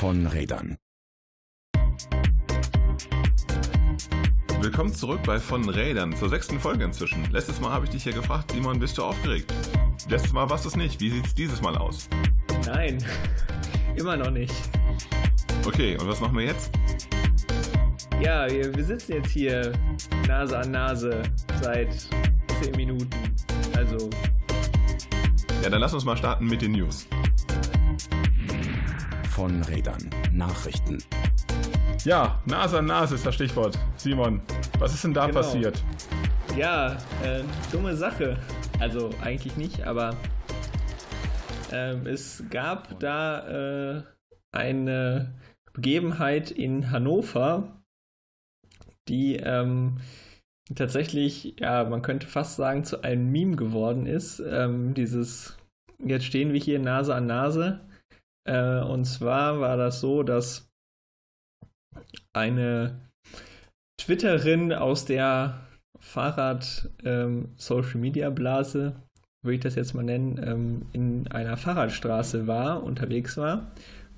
von Rädern. Willkommen zurück bei Von Rädern zur sechsten Folge inzwischen. Letztes Mal habe ich dich hier gefragt, Simon, bist du aufgeregt? Letztes Mal warst du es nicht. Wie sieht es dieses Mal aus? Nein, immer noch nicht. Okay, und was machen wir jetzt? Ja, wir, wir sitzen jetzt hier Nase an Nase seit zehn Minuten. Also. Ja, dann lass uns mal starten mit den News. Von Rädern. Nachrichten. Ja, Nase an Nase ist das Stichwort. Simon, was ist denn da Genau. passiert? Ja, äh, dumme Sache. Also eigentlich nicht, aber ähm, es gab da äh, eine Begebenheit in Hannover, die ähm, tatsächlich, ja, man könnte fast sagen, zu einem Meme geworden ist. Ähm, dieses, jetzt stehen wir hier Nase an Nase. Äh, und zwar war das so, dass eine Twitterin aus der Fahrrad-Social-Media-Blase, würde ich das jetzt mal nennen, ähm, in einer Fahrradstraße war, unterwegs war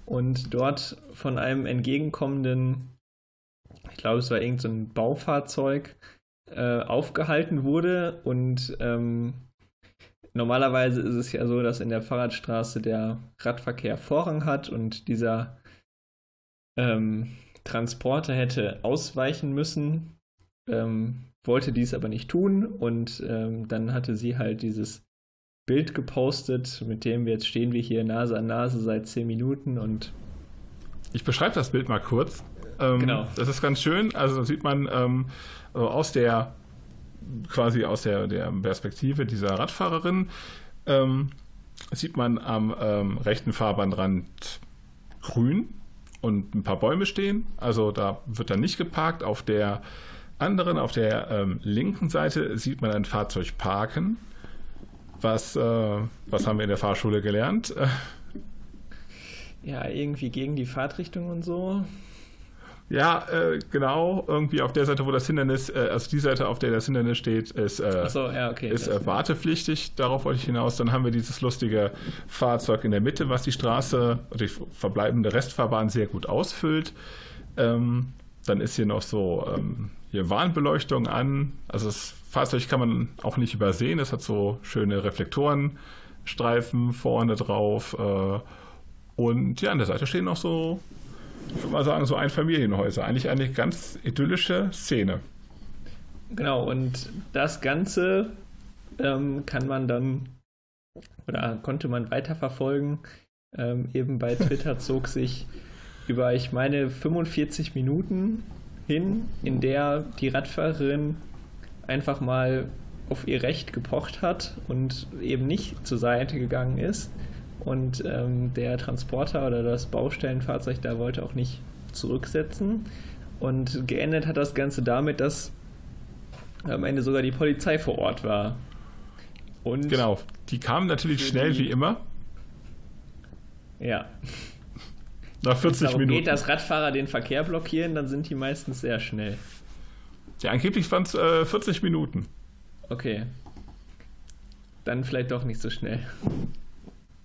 und dort von einem entgegenkommenden, ich glaube, es war irgendein so Baufahrzeug, äh, aufgehalten wurde und ähm, normalerweise ist es ja so, dass in der Fahrradstraße der Radverkehr Vorrang hat und dieser ähm, Transporter hätte ausweichen müssen, ähm, wollte dies aber nicht tun und ähm, dann hatte sie halt dieses Bild gepostet, mit dem wir jetzt stehen wir hier Nase an Nase seit 10 Minuten und Ich beschreibe das Bild mal kurz. Ähm, Genau. Das ist ganz schön. Also da sieht man ähm, also aus der quasi aus der, der Perspektive dieser Radfahrerin ähm, sieht man am ähm, rechten Fahrbahnrand grün und ein paar Bäume stehen. Also da wird dann nicht geparkt. Auf der anderen, auf der ähm, linken Seite sieht man ein Fahrzeug parken. Was, äh, was haben wir in der Fahrschule gelernt? Ja, irgendwie gegen die Fahrtrichtung und so. Ja, äh, genau. Irgendwie auf der Seite, wo das Hindernis, äh, also die Seite, auf der das Hindernis steht, ist, äh, Achso, ja, okay. ist äh, wartepflichtig. Darauf wollte ich hinaus. Dann haben wir dieses lustige Fahrzeug in der Mitte, was die Straße, die verbleibende Restfahrbahn sehr gut ausfüllt. Ähm, dann ist hier noch so ähm, hier Warnbeleuchtung an. Also das Fahrzeug kann man auch nicht übersehen. Es hat so schöne Reflektorenstreifen vorne drauf. Äh, und ja, an der Seite stehen noch so, ich würde mal sagen, so Einfamilienhäuser. Eigentlich eine ganz idyllische Szene. Genau, und das Ganze ähm, kann man dann oder konnte man weiterverfolgen. Ähm, eben bei Twitter zog sich über, ich meine, 45 Minuten hin, in der die Radfahrerin einfach mal auf ihr Recht gepocht hat und eben nicht zur Seite gegangen ist. Und ähm, der Transporter oder das Baustellenfahrzeug da wollte auch nicht zurücksetzen. Und geendet hat das Ganze damit, dass am Ende sogar die Polizei vor Ort war. Und Genau. Die kamen natürlich schnell die- wie immer. ja, Nach wenn es 40 darum Minuten. geht, dass Radfahrer den Verkehr blockieren, dann sind die meistens sehr schnell. ja, angeblich waren es äh, 40 Minuten. Okay. Dann vielleicht doch nicht so schnell.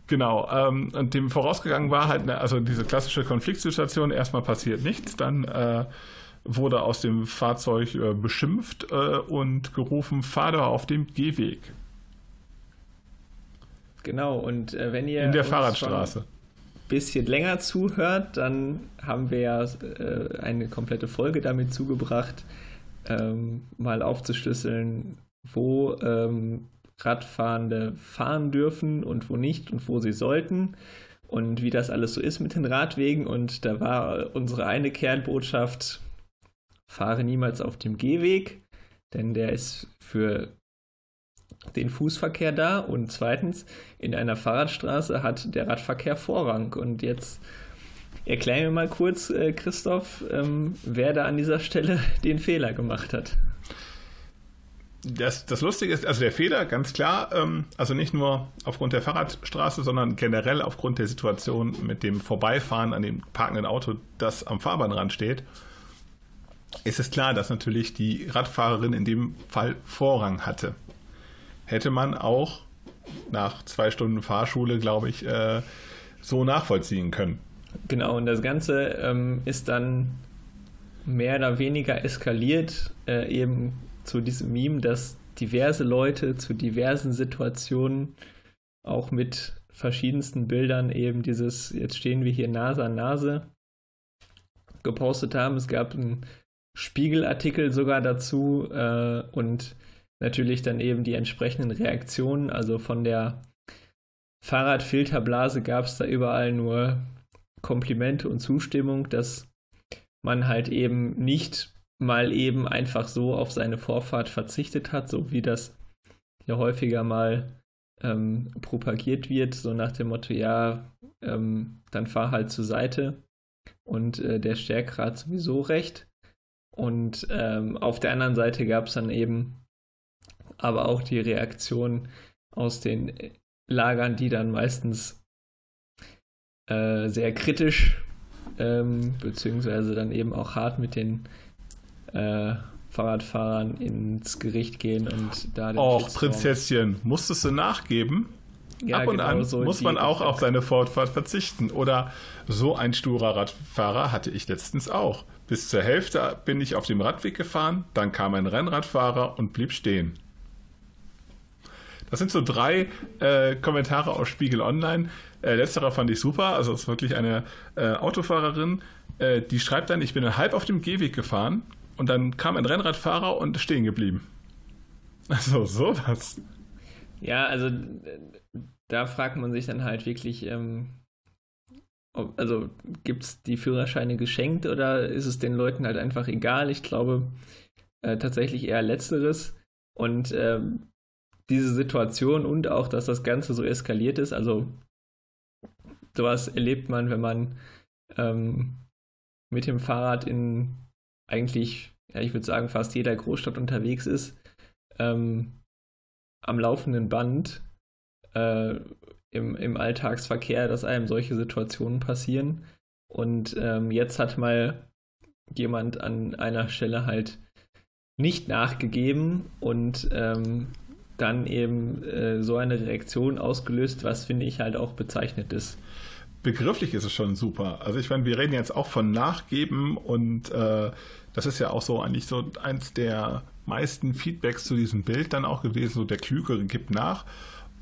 Genau. Ähm, und dem vorausgegangen war halt, ne, also diese klassische Konfliktsituation. Erstmal passiert nichts, dann äh, wurde aus dem Fahrzeug äh, beschimpft äh, und gerufen, fahr doch auf dem Gehweg Genau, und äh, wenn ihr in der Fahrradstraße. bisschen länger zuhört, dann haben wir ja äh, eine komplette Folge damit zugebracht, ähm, mal aufzuschlüsseln, wo ähm, Radfahrende fahren dürfen und wo nicht und wo sie sollten und wie das alles so ist mit den Radwegen. Und da war unsere eine Kernbotschaft, fahre niemals auf dem Gehweg, denn der ist für den Fußverkehr da und zweitens, in einer Fahrradstraße hat der Radverkehr Vorrang. Und jetzt erklär mir mal kurz, äh, Christoph, ähm, wer da an dieser Stelle den Fehler gemacht hat. Das, das Lustige ist, also der Fehler, ganz klar, ähm, also nicht nur aufgrund der Fahrradstraße, sondern generell aufgrund der Situation mit dem Vorbeifahren an dem parkenden Auto, das am Fahrbahnrand steht, ist es klar, dass natürlich die Radfahrerin in dem Fall Vorrang hatte. Hätte man auch nach zwei Stunden Fahrschule, glaube ich, äh, so nachvollziehen können. Genau, und das Ganze ähm, ist dann mehr oder weniger eskaliert, äh, eben zu diesem Meme, dass diverse Leute zu diversen Situationen auch mit verschiedensten Bildern eben dieses, jetzt stehen wir hier Nase an Nase, gepostet haben. Es gab einen Spiegelartikel sogar dazu äh, und natürlich dann eben die entsprechenden Reaktionen. Also von der Fahrradfilterblase gab es da überall nur Komplimente und Zustimmung, dass man halt eben nicht mal eben einfach so auf seine Vorfahrt verzichtet hat, so wie das ja häufiger mal ähm, propagiert wird, so nach dem Motto, ja, ähm, dann fahr halt zur Seite und äh, der Stärkere hat sowieso recht. Und ähm, auf der anderen Seite gab es dann eben aber auch die Reaktion aus den Lagern, die dann meistens äh, sehr kritisch ähm, beziehungsweise dann eben auch hart mit den äh, Fahrradfahrern ins Gericht gehen und da den Och, Prinzesschen, musstest du nachgeben? Ja, Ab und genau an so muss man auch auf seine Fortfahrt verzichten. Oder so ein sturer Radfahrer hatte ich letztens auch. Bis zur Hälfte bin ich auf dem Radweg gefahren, dann kam ein Rennradfahrer und blieb stehen. Das sind so drei äh, Kommentare aus Spiegel Online. Äh, letzterer fand ich super. Also es ist wirklich eine äh, Autofahrerin, äh, die schreibt dann, ich bin halb auf dem Gehweg gefahren und dann kam ein Rennradfahrer und stehen geblieben. Also sowas. Ja, also da fragt man sich dann halt wirklich, ähm, ob, also gibt es die Führerscheine geschenkt oder ist es den Leuten halt einfach egal? Ich glaube äh, tatsächlich eher letzteres. Und ähm, diese Situation und auch, dass das Ganze so eskaliert ist, also sowas erlebt man, wenn man ähm, mit dem Fahrrad in eigentlich, ja, ich würde sagen, fast jeder Großstadt unterwegs ist, ähm, am laufenden Band äh, im, im Alltagsverkehr, dass einem solche Situationen passieren. Und ähm, jetzt hat mal jemand an einer Stelle halt nicht nachgegeben und ähm, dann eben äh, so eine Reaktion ausgelöst, was finde ich halt auch bezeichnet ist. Begrifflich ist es schon super. Also ich meine, wir reden jetzt auch von Nachgeben und äh, das ist ja auch so eigentlich so eins der meisten Feedbacks zu diesem Bild dann auch gewesen, so der Klügere gibt nach.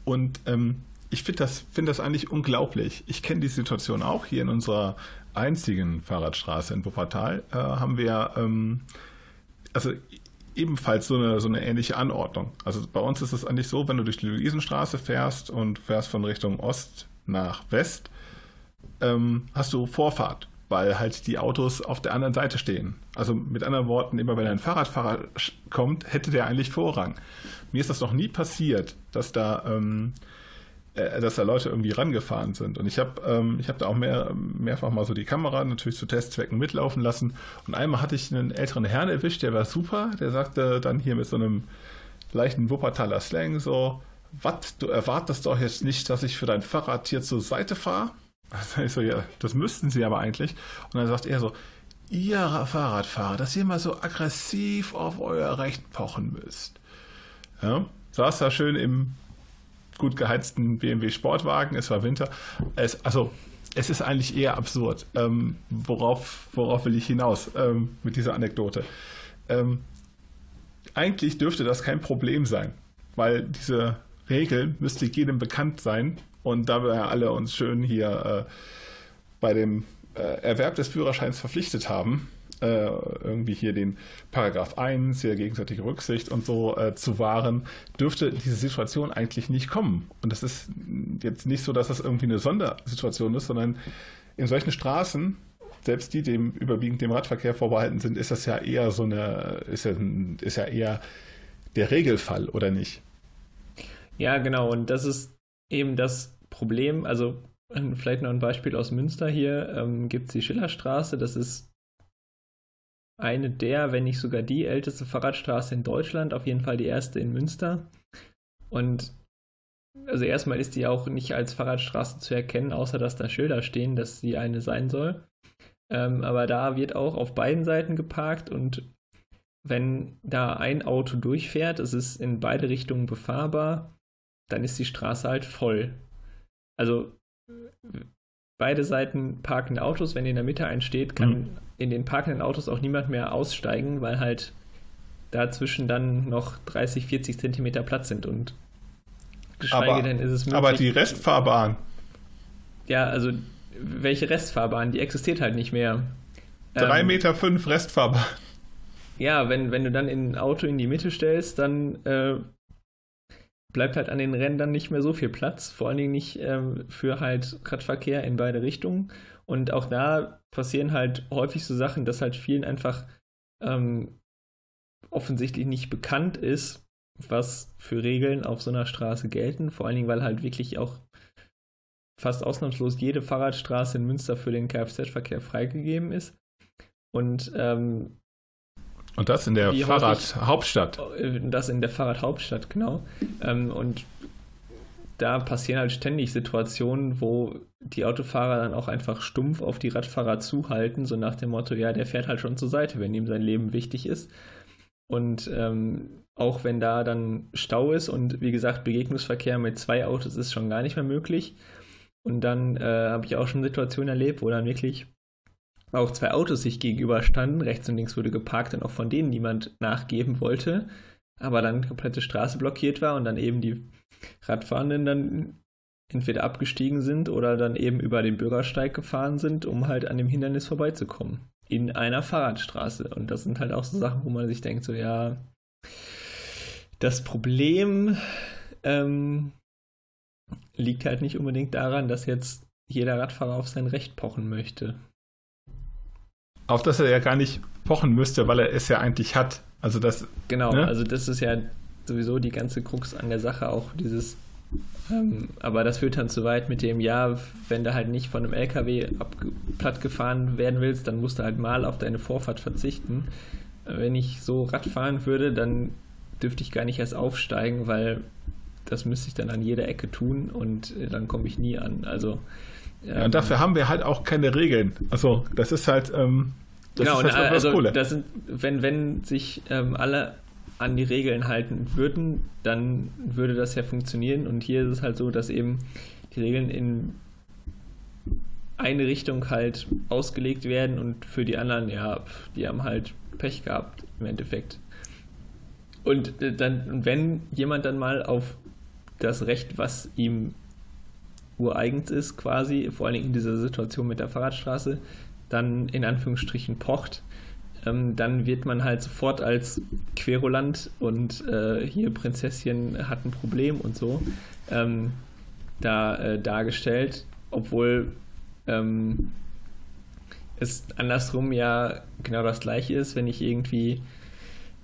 Und ähm, ich finde das, find das eigentlich unglaublich. Ich kenne die Situation auch hier in unserer einzigen Fahrradstraße in Wuppertal. Äh, haben wir, ähm, also ebenfalls so eine, so eine ähnliche Anordnung. Also bei uns ist es eigentlich so, wenn du durch die Luisenstraße fährst und fährst von Richtung Ost nach West, ähm, hast du Vorfahrt, weil halt die Autos auf der anderen Seite stehen. Also mit anderen Worten, immer wenn ein Fahrradfahrer kommt, hätte der eigentlich Vorrang. Mir ist das noch nie passiert, dass da ähm, äh, dass da Leute irgendwie rangefahren sind. Und ich habe ähm, hab da auch mehr, mehrfach mal so die Kamera natürlich zu Testzwecken mitlaufen lassen. Und einmal hatte ich einen älteren Herrn erwischt, der war super. Der sagte dann hier mit so einem leichten Wuppertaler Slang so, was, du erwartest doch jetzt nicht, dass ich für dein Fahrrad hier zur Seite fahre? Also ich so, ja, das müssten sie aber eigentlich. Und dann sagt er so, ihr Fahrradfahrer, dass ihr mal so aggressiv auf euer Recht pochen müsst. Ja, saß da schön im gut geheizten BMW Sportwagen, es war Winter. Es, also es ist eigentlich eher absurd. Ähm, worauf, worauf will ich hinaus ähm, mit dieser Anekdote? Ähm, eigentlich dürfte das kein Problem sein, weil diese Regel müsste jedem bekannt sein. Und da wir alle uns schön hier äh, bei dem äh, Erwerb des Führerscheins verpflichtet haben, äh, irgendwie hier den Paragraph 1, hier gegenseitige Rücksicht und so äh, zu wahren, dürfte diese Situation eigentlich nicht kommen. Und das ist jetzt nicht so, dass das irgendwie eine Sondersituation ist, sondern in solchen Straßen, selbst die dem überwiegend dem Radverkehr vorbehalten sind, ist das ja eher so eine, ist ja, ist ja eher der Regelfall, oder nicht? Ja, genau. Und das ist eben das Problem. Also vielleicht noch ein Beispiel aus Münster hier. Ähm, Gibt es die Schillerstraße. Das ist eine der, wenn nicht sogar die älteste Fahrradstraße in Deutschland, auf jeden Fall die erste in Münster. Und also erstmal ist die auch nicht als Fahrradstraße zu erkennen, außer dass da Schilder stehen, dass sie eine sein soll. Ähm, aber da wird auch auf beiden Seiten geparkt und wenn da ein Auto durchfährt, es ist in beide Richtungen befahrbar, dann ist die Straße halt voll. Also beide Seiten parkende Autos. Wenn in der Mitte einsteht, kann mhm. in den parkenden Autos auch niemand mehr aussteigen, weil halt dazwischen dann noch 30, 40 Zentimeter Platz sind und geschweige aber, denn ist es möglich. Aber die Restfahrbahn. Ja, also welche Restfahrbahn? Die existiert halt nicht mehr. 3,5 ähm, Meter fünf Restfahrbahn. Ja, wenn, wenn du dann ein Auto in die Mitte stellst, dann äh, bleibt halt an den Rändern nicht mehr so viel Platz. Vor allen Dingen nicht ähm, für halt Radverkehr in beide Richtungen. Und auch da passieren halt häufig so Sachen, dass halt vielen einfach ähm, offensichtlich nicht bekannt ist, was für Regeln auf so einer Straße gelten. Vor allen Dingen, weil halt wirklich auch fast ausnahmslos jede Fahrradstraße in Münster für den Kfz-Verkehr freigegeben ist. Und ähm, und das in der Fahrradhauptstadt. Äh, das in der Fahrradhauptstadt, genau. Ähm, und da passieren halt ständig Situationen, wo die Autofahrer dann auch einfach stumpf auf die Radfahrer zuhalten, so nach dem Motto, ja, der fährt halt schon zur Seite, wenn ihm sein Leben wichtig ist. Und ähm, auch wenn da dann Stau ist und wie gesagt, Begegnungsverkehr mit zwei Autos ist schon gar nicht mehr möglich. Und dann äh, habe ich auch schon Situationen erlebt, wo dann wirklich auch zwei Autos sich gegenüberstanden. Rechts und links wurde geparkt und auch von denen niemand nachgeben wollte. Aber dann komplette Straße blockiert war und dann eben die Radfahrenden dann entweder abgestiegen sind oder dann eben über den Bürgersteig gefahren sind, um halt an dem Hindernis vorbeizukommen. In einer Fahrradstraße. Und das sind halt auch so Sachen, wo man sich denkt, so ja, das Problem ähm, liegt halt nicht unbedingt daran, dass jetzt jeder Radfahrer auf sein Recht pochen möchte. Auf das er ja gar nicht pochen müsste, weil er es ja eigentlich hat. Also das. Genau, ne? also das ist ja sowieso die ganze Krux an der Sache, auch dieses. Ähm, aber das führt dann zu weit mit dem, ja, wenn du halt nicht von einem LKW platt gefahren werden willst, dann musst du halt mal auf deine Vorfahrt verzichten. Wenn ich so Rad fahren würde, dann dürfte ich gar nicht erst aufsteigen, weil das müsste ich dann an jeder Ecke tun und äh, dann komme ich nie an. Also ja, und dafür haben wir halt auch keine Regeln. Also das ist halt ähm, das genau, ist halt also, Coole. Das sind, wenn, wenn sich ähm, alle an die Regeln halten würden, dann würde das ja funktionieren. Und hier ist es halt so, dass eben die Regeln in eine Richtung halt ausgelegt werden und für die anderen, ja, die haben halt Pech gehabt im Endeffekt. Und äh, dann, wenn jemand dann mal auf das Recht, was ihm ureigens ist, quasi, vor allem in dieser Situation mit der Fahrradstraße, dann in Anführungsstrichen pocht, ähm, dann wird man halt sofort als Querulant und äh, hier Prinzesschen hat ein Problem und so ähm, da äh, dargestellt, obwohl ähm, es andersrum ja genau das gleiche ist, wenn ich irgendwie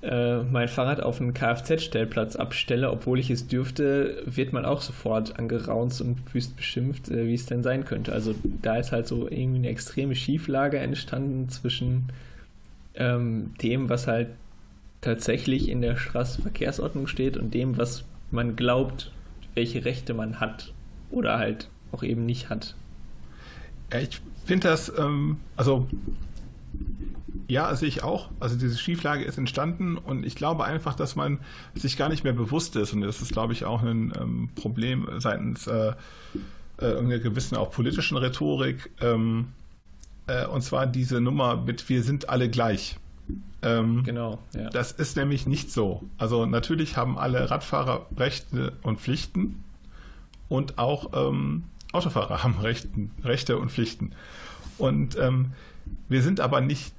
äh, mein Fahrrad auf einen Kfz-Stellplatz abstelle, obwohl ich es dürfte, wird man auch sofort angeraunt und wüst beschimpft, äh, wie es denn sein könnte. Also da ist halt so irgendwie eine extreme Schieflage entstanden zwischen ähm, dem, was halt tatsächlich in der Straßenverkehrsordnung steht und dem, was man glaubt, welche Rechte man hat oder halt auch eben nicht hat. Ja, ich finde das, ähm, also ja, sehe ich auch. Also diese Schieflage ist entstanden und ich glaube einfach, dass man sich gar nicht mehr bewusst ist und das ist, glaube ich, auch ein ähm, Problem seitens äh, äh, irgendeiner gewissen auch politischen Rhetorik. Ähm, äh, und zwar diese Nummer mit wir sind alle gleich. Ähm, genau. Ja. Das ist nämlich nicht so. Also natürlich haben alle Radfahrer Rechte und Pflichten und auch ähm, Autofahrer haben Rechten, Rechte und Pflichten. Und ähm, wir sind aber nicht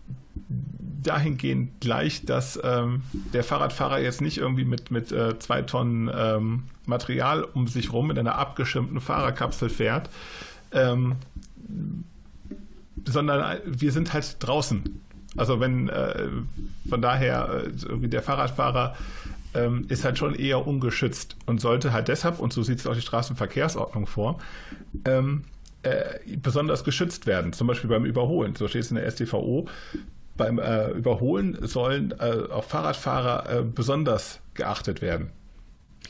dahingehend gleich, dass ähm, der Fahrradfahrer jetzt nicht irgendwie mit, mit äh, zwei Tonnen ähm, Material um sich rum in einer abgeschirmten Fahrerkapsel fährt, ähm, sondern wir sind halt draußen. Also wenn äh, von daher äh, der Fahrradfahrer ähm, ist halt schon eher ungeschützt und sollte halt deshalb, und so sieht es auch die Straßenverkehrsordnung vor, ähm, äh, besonders geschützt werden, zum Beispiel beim Überholen. So steht es in der StVO. Beim äh, Überholen sollen äh, auch Fahrradfahrer äh, besonders geachtet werden.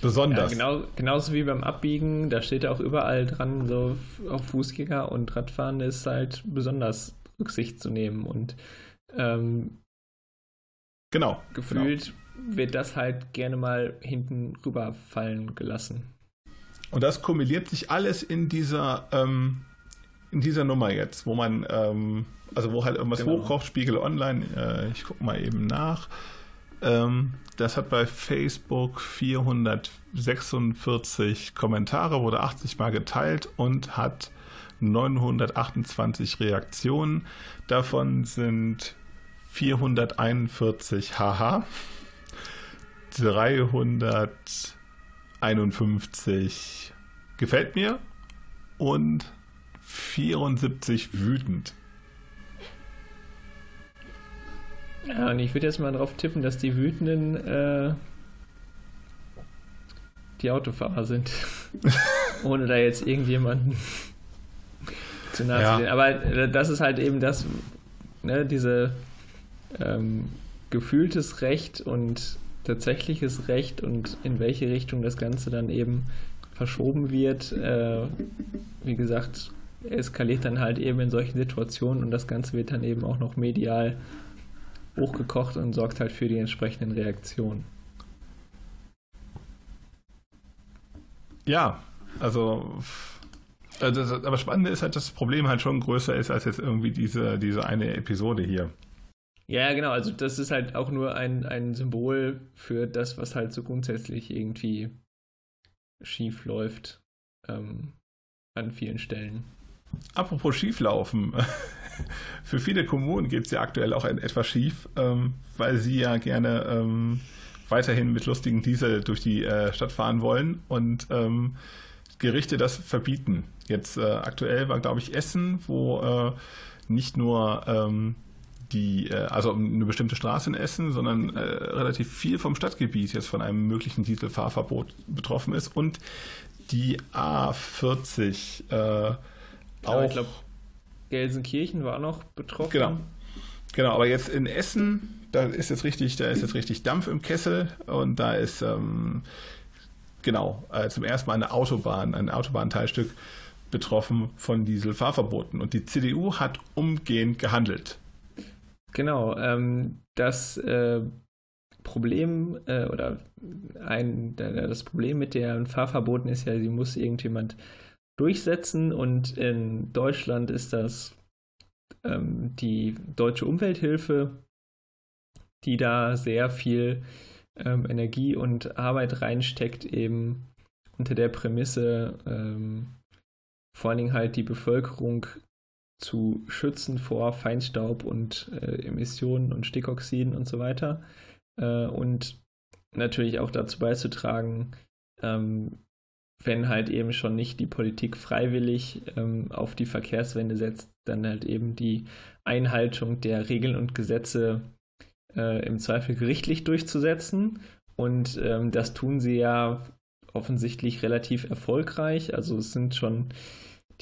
Besonders. Ja, genau, genauso wie beim Abbiegen, da steht auch überall dran, so auf Fußgänger und Radfahren ist halt besonders Rücksicht zu nehmen. Und ähm, genau, gefühlt genau. wird das halt gerne mal hinten rüberfallen gelassen. Und das kumuliert sich alles in dieser, ähm, in dieser Nummer jetzt, wo man, ähm, also wo halt irgendwas genau. hochkocht, Spiegel Online, äh, ich gucke mal eben nach. Ähm, das hat bei Facebook 446 Kommentare, wurde 80 Mal geteilt und hat 928 Reaktionen. Davon sind 441 Haha, 351 gefällt mir und 74 wütend. Ja, und ich würde jetzt mal darauf tippen, dass die Wütenden äh, die Autofahrer sind. Ohne da jetzt irgendjemanden zu nahe ja. zu sehen. Aber äh, das ist halt eben das, ne, diese ähm, gefühltes Recht und tatsächliches Recht und in welche Richtung das Ganze dann eben verschoben wird. Äh, wie gesagt, eskaliert dann halt eben in solchen Situationen und das Ganze wird dann eben auch noch medial hochgekocht und sorgt halt für die entsprechenden Reaktionen. Ja, also, also das, aber Spannende ist halt, dass das Problem halt schon größer ist als jetzt irgendwie diese, diese eine Episode hier. Ja, genau, also das ist halt auch nur ein, ein Symbol für das, was halt so grundsätzlich irgendwie schief läuft ähm, an vielen Stellen. Apropos schieflaufen. Für viele Kommunen geht es ja aktuell auch etwas schief, ähm, weil sie ja gerne ähm, weiterhin mit lustigen Diesel durch die äh, Stadt fahren wollen und ähm, Gerichte das verbieten. Jetzt äh, aktuell war, glaube ich, Essen, wo äh, nicht nur ähm, die, äh, also eine bestimmte Straße in Essen, sondern äh, relativ viel vom Stadtgebiet jetzt von einem möglichen Dieselfahrverbot betroffen ist und die A40 auch. Ich glaube, Gelsenkirchen war noch betroffen. Genau. Genau, aber jetzt in Essen, da ist jetzt richtig, da ist jetzt richtig Dampf im Kessel und da ist ähm, genau äh, zum ersten Mal eine Autobahn, ein Autobahnteilstück betroffen von Dieselfahrverboten. Und die CDU hat umgehend gehandelt. Genau, ähm, das äh, Problem äh, oder ein, das Problem mit den Fahrverboten ist ja, sie muss irgendjemand durchsetzen und in Deutschland ist das ähm, die Deutsche Umwelthilfe, die da sehr viel ähm, Energie und Arbeit reinsteckt, eben unter der Prämisse, ähm, vor allen Dingen halt die Bevölkerung zu schützen vor Feinstaub und äh, Emissionen und Stickoxiden und so weiter. Äh, und natürlich auch dazu beizutragen, ähm, wenn halt eben schon nicht die Politik freiwillig ähm, auf die Verkehrswende setzt, dann halt eben die Einhaltung der Regeln und Gesetze äh, im Zweifel gerichtlich durchzusetzen. Und ähm, das tun sie ja offensichtlich relativ erfolgreich. Also es sind schon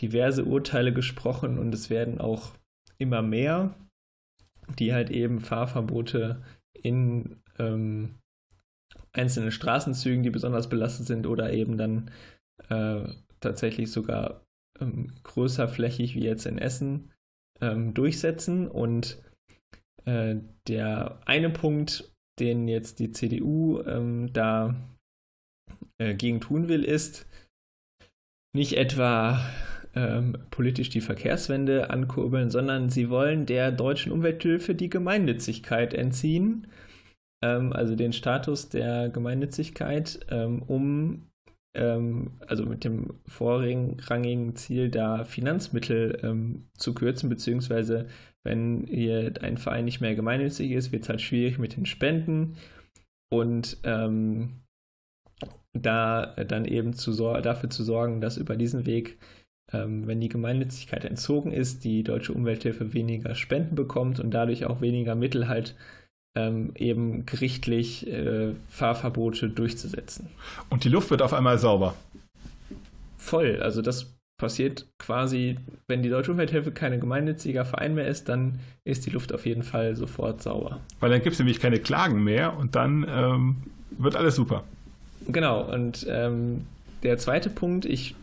diverse Urteile gesprochen und es werden auch immer mehr, die halt eben Fahrverbote in ähm, einzelnen Straßenzügen, die besonders belastet sind oder eben dann äh, tatsächlich sogar ähm, größer flächig wie jetzt in Essen ähm, durchsetzen. Und äh, der eine Punkt, den jetzt die CDU ähm, da äh, gegen tun will, ist nicht etwa ähm, politisch die Verkehrswende ankurbeln, sondern sie wollen der deutschen Umwelthilfe die Gemeinnützigkeit entziehen ähm, also den Status der Gemeinnützigkeit, ähm, um ähm, also mit dem vorrangigen Ziel, da Finanzmittel ähm, zu kürzen, beziehungsweise wenn hier ein Verein nicht mehr gemeinnützig ist, wird es halt schwierig mit den Spenden und ähm, da dann eben zu dafür zu sorgen, dass über diesen Weg ähm, wenn die Gemeinnützigkeit entzogen ist, die deutsche Umwelthilfe weniger Spenden bekommt und dadurch auch weniger Mittel halt ähm, eben gerichtlich äh, Fahrverbote durchzusetzen. Und die Luft wird auf einmal sauber. Voll. Also das passiert quasi, wenn die Deutsche Umwelthilfe keine gemeinnütziger Verein mehr ist, dann ist die Luft auf jeden Fall sofort sauber. Weil dann gibt es nämlich keine Klagen mehr und dann ähm, wird alles super. Genau. Und ähm, der zweite Punkt, ich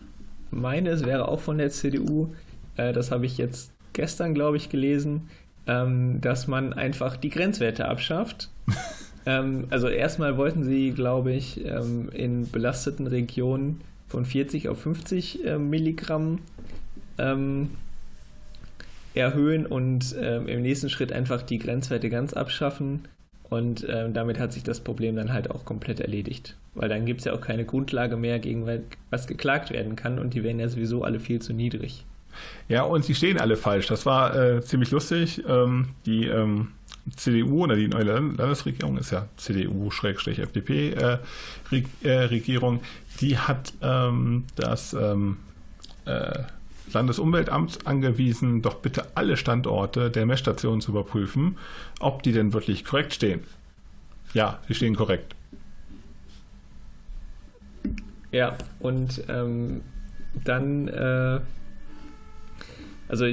meine, es wäre auch von der CDU, äh, das habe ich jetzt gestern, glaube ich, gelesen, ähm, dass man einfach die Grenzwerte abschafft. ähm, also erstmal wollten sie, glaube ich, ähm, in belasteten Regionen von 40 auf 50 äh, Milligramm ähm, erhöhen und ähm, im nächsten Schritt einfach die Grenzwerte ganz abschaffen. Und ähm, damit hat sich das Problem dann halt auch komplett erledigt. Weil dann gibt es ja auch keine Grundlage mehr, gegen was geklagt werden kann. Und die wären ja sowieso alle viel zu niedrig. Ja, und sie stehen alle falsch. Das war äh, ziemlich lustig. Ähm, die ähm, CDU oder die neue Landesregierung ist ja CDU-FDP-Regierung, äh, die hat ähm, das ähm, äh, Landesumweltamt angewiesen, doch bitte alle Standorte der Messstationen zu überprüfen, ob die denn wirklich korrekt stehen. Ja, sie stehen korrekt. Ja, und ähm, dann, äh, also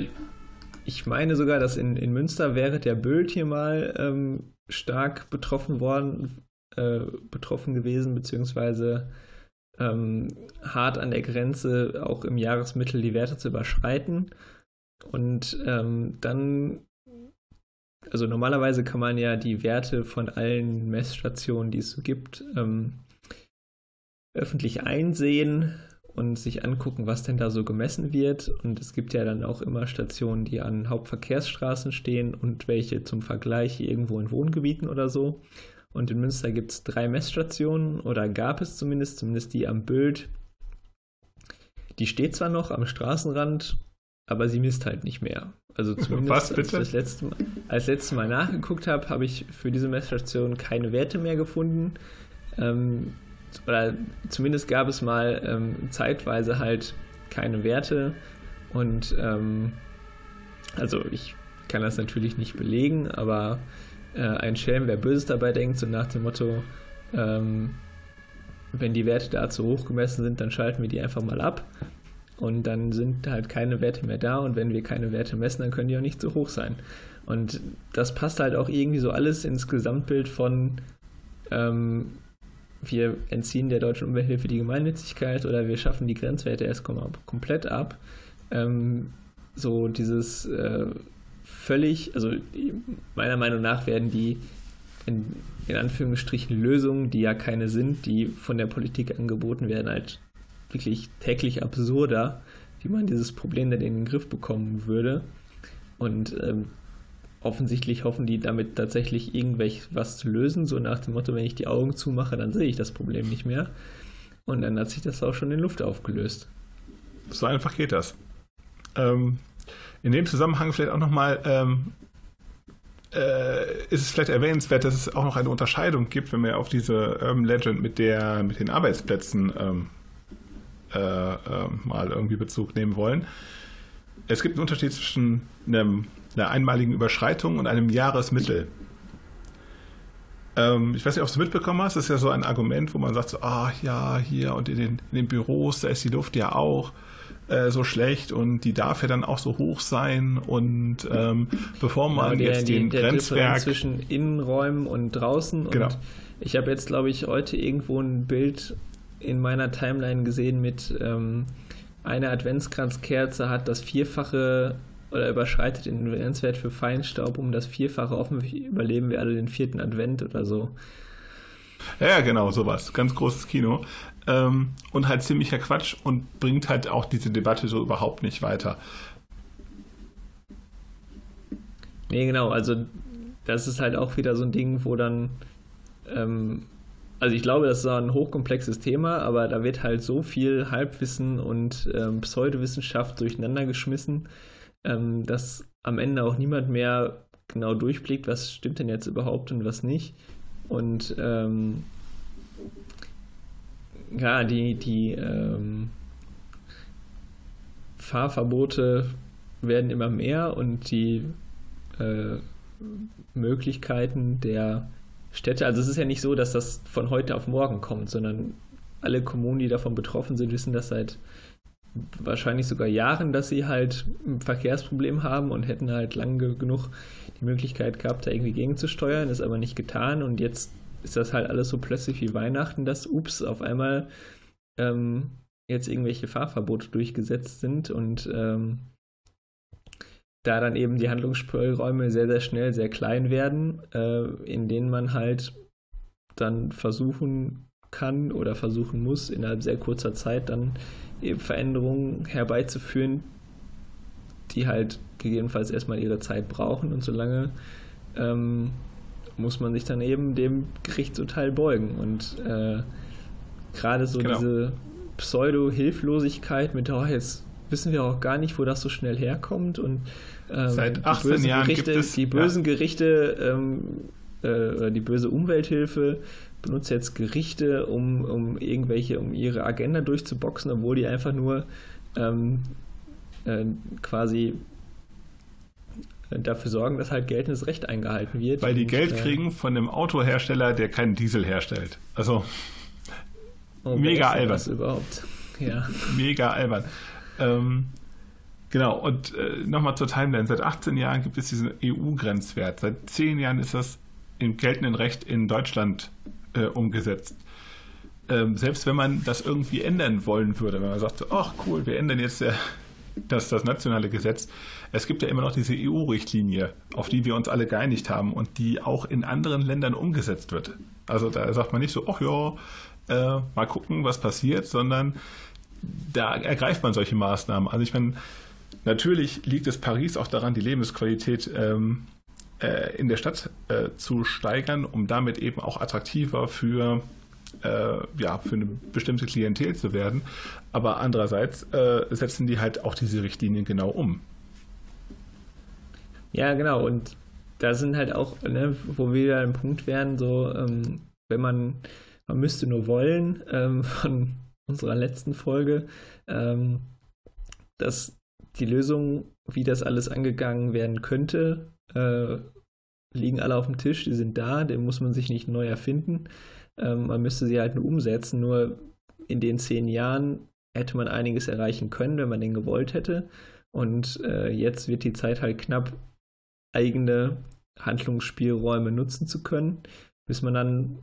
ich meine sogar, dass in, in Münster wäre der Böld hier mal ähm, stark betroffen worden, äh, betroffen gewesen, beziehungsweise ähm, hart an der Grenze, auch im Jahresmittel die Werte zu überschreiten. Und ähm, dann, also normalerweise kann man ja die Werte von allen Messstationen, die es so gibt, ähm, öffentlich einsehen und sich angucken, was denn da so gemessen wird. Und es gibt ja dann auch immer Stationen, die an Hauptverkehrsstraßen stehen und welche zum Vergleich irgendwo in Wohngebieten oder so. Und in Münster gibt es drei Messstationen oder gab es zumindest, zumindest die am Bild. Die steht zwar noch am Straßenrand, aber sie misst halt nicht mehr. Also zumindest Was, als ich das letzte Mal, als letztes Mal nachgeguckt habe, habe ich für diese Messstation keine Werte mehr gefunden. Ähm, oder zumindest gab es mal ähm, zeitweise halt keine Werte. Und ähm, also ich kann das natürlich nicht belegen, aber äh, ein Schelm, wer Böses dabei denkt, so nach dem Motto, ähm, wenn die Werte da zu hoch gemessen sind, dann schalten wir die einfach mal ab. Und dann sind halt keine Werte mehr da. Und wenn wir keine Werte messen, dann können die auch nicht so hoch sein. Und das passt halt auch irgendwie so alles ins Gesamtbild von, ähm, wir entziehen der deutschen Umwelthilfe die Gemeinnützigkeit oder wir schaffen die Grenzwerte erst komplett ab. Ähm, so dieses äh, völlig, also meiner Meinung nach werden die in, in, Anführungsstrichen Lösungen, die ja keine sind, die von der Politik angeboten werden, halt wirklich täglich absurder, wie man dieses Problem denn in den Griff bekommen würde. Und ähm, offensichtlich hoffen die damit tatsächlich irgendwas zu lösen, so nach dem Motto, wenn ich die Augen zumache, dann sehe ich das Problem nicht mehr. Und dann hat sich das auch schon in Luft aufgelöst. So einfach geht das. Ähm, in dem Zusammenhang vielleicht auch nochmal, ähm, äh, ist es vielleicht erwähnenswert, dass es auch noch eine Unterscheidung gibt, wenn wir auf diese Urban Legend mit, der, mit den Arbeitsplätzen ähm, äh, äh, mal irgendwie Bezug nehmen wollen. Es gibt einen Unterschied zwischen einem einer einmaligen Überschreitung und einem Jahresmittel. Ähm, ich weiß nicht, ob du es mitbekommen hast, das ist ja so ein Argument, wo man sagt, so, ah ja, hier und in den, in den Büros, da ist die Luft ja auch äh, so schlecht und die darf ja dann auch so hoch sein und ähm, bevor man ja, der, jetzt den die, der Grenzwerk... zwischen Innenräumen und draußen genau. und ich habe jetzt, glaube ich, heute irgendwo ein Bild in meiner Timeline gesehen mit ähm, einer Adventskranzkerze hat das vierfache oder überschreitet den Grenzwert für Feinstaub um das Vierfache. Hoffentlich überleben wir alle den vierten Advent oder so. Ja, genau, sowas. Ganz großes Kino. Ähm, und halt ziemlicher Quatsch und bringt halt auch diese Debatte so überhaupt nicht weiter. Nee, genau. Also, das ist halt auch wieder so ein Ding, wo dann. Ähm, also, ich glaube, das ist ein hochkomplexes Thema, aber da wird halt so viel Halbwissen und ähm, Pseudowissenschaft durcheinander geschmissen ähm, dass am Ende auch niemand mehr genau durchblickt, was stimmt denn jetzt überhaupt und was nicht. Und ähm, ja, die, die ähm, Fahrverbote werden immer mehr und die äh, Möglichkeiten der Städte, also es ist ja nicht so, dass das von heute auf morgen kommt, sondern alle Kommunen, die davon betroffen sind, wissen das seit wahrscheinlich sogar Jahren, dass sie halt ein Verkehrsproblem haben und hätten halt lange genug die Möglichkeit gehabt, da irgendwie gegenzusteuern, ist aber nicht getan. Und jetzt ist das halt alles so plötzlich wie Weihnachten, dass, ups, auf einmal ähm, jetzt irgendwelche Fahrverbote durchgesetzt sind und ähm, da dann eben die Handlungsspielräume sehr, sehr schnell sehr klein werden, äh, in denen man halt dann versuchen kann oder versuchen muss, innerhalb sehr kurzer Zeit dann Veränderungen herbeizuführen, die halt gegebenenfalls erstmal ihre Zeit brauchen und solange ähm, muss man sich dann eben dem Gerichtsurteil beugen. Und äh, gerade so genau. diese Pseudo-Hilflosigkeit mit, oh, jetzt wissen wir auch gar nicht, wo das so schnell herkommt. Und ähm, seit 18 Jahren Gerichte, gibt es die bösen ja. Gerichte, ähm, äh, die böse Umwelthilfe benutzt jetzt Gerichte, um, um irgendwelche, um ihre Agenda durchzuboxen, obwohl die einfach nur ähm, äh, quasi dafür sorgen, dass halt geltendes Recht eingehalten wird. Weil die Geld äh, kriegen von einem Autohersteller, der keinen Diesel herstellt. Also oh, mega albern. Das überhaupt? Ja. Mega albern. Ähm, genau, und äh, nochmal zur Timeline. Seit 18 Jahren gibt es diesen EU-Grenzwert. Seit 10 Jahren ist das im geltenden Recht in Deutschland äh, umgesetzt. Ähm, selbst wenn man das irgendwie ändern wollen würde, wenn man sagt, ach cool, wir ändern jetzt äh, das, das nationale Gesetz. Es gibt ja immer noch diese EU-Richtlinie, auf die wir uns alle geeinigt haben und die auch in anderen Ländern umgesetzt wird. Also da sagt man nicht so, ach ja, äh, mal gucken, was passiert, sondern da ergreift man solche Maßnahmen. Also ich meine, natürlich liegt es Paris auch daran, die Lebensqualität ähm, äh, in der Stadt äh, zu steigern, um damit eben auch attraktiver für äh, ja, für eine bestimmte Klientel zu werden. Aber andererseits äh, setzen die halt auch diese Richtlinien genau um. Ja, genau. Und da sind halt auch, ne, wo wir wieder ein Punkt wären, so, ähm, wenn man, man müsste nur wollen, ähm, von unserer letzten Folge, ähm, dass die Lösung, wie das alles angegangen werden könnte, äh, liegen alle auf dem Tisch, die sind da, den muss man sich nicht neu erfinden. Ähm, man müsste sie halt nur umsetzen. Nur in den zehn Jahren hätte man einiges erreichen können, wenn man den gewollt hätte. Und äh, jetzt wird die Zeit halt knapp, eigene Handlungsspielräume nutzen zu können, bis man dann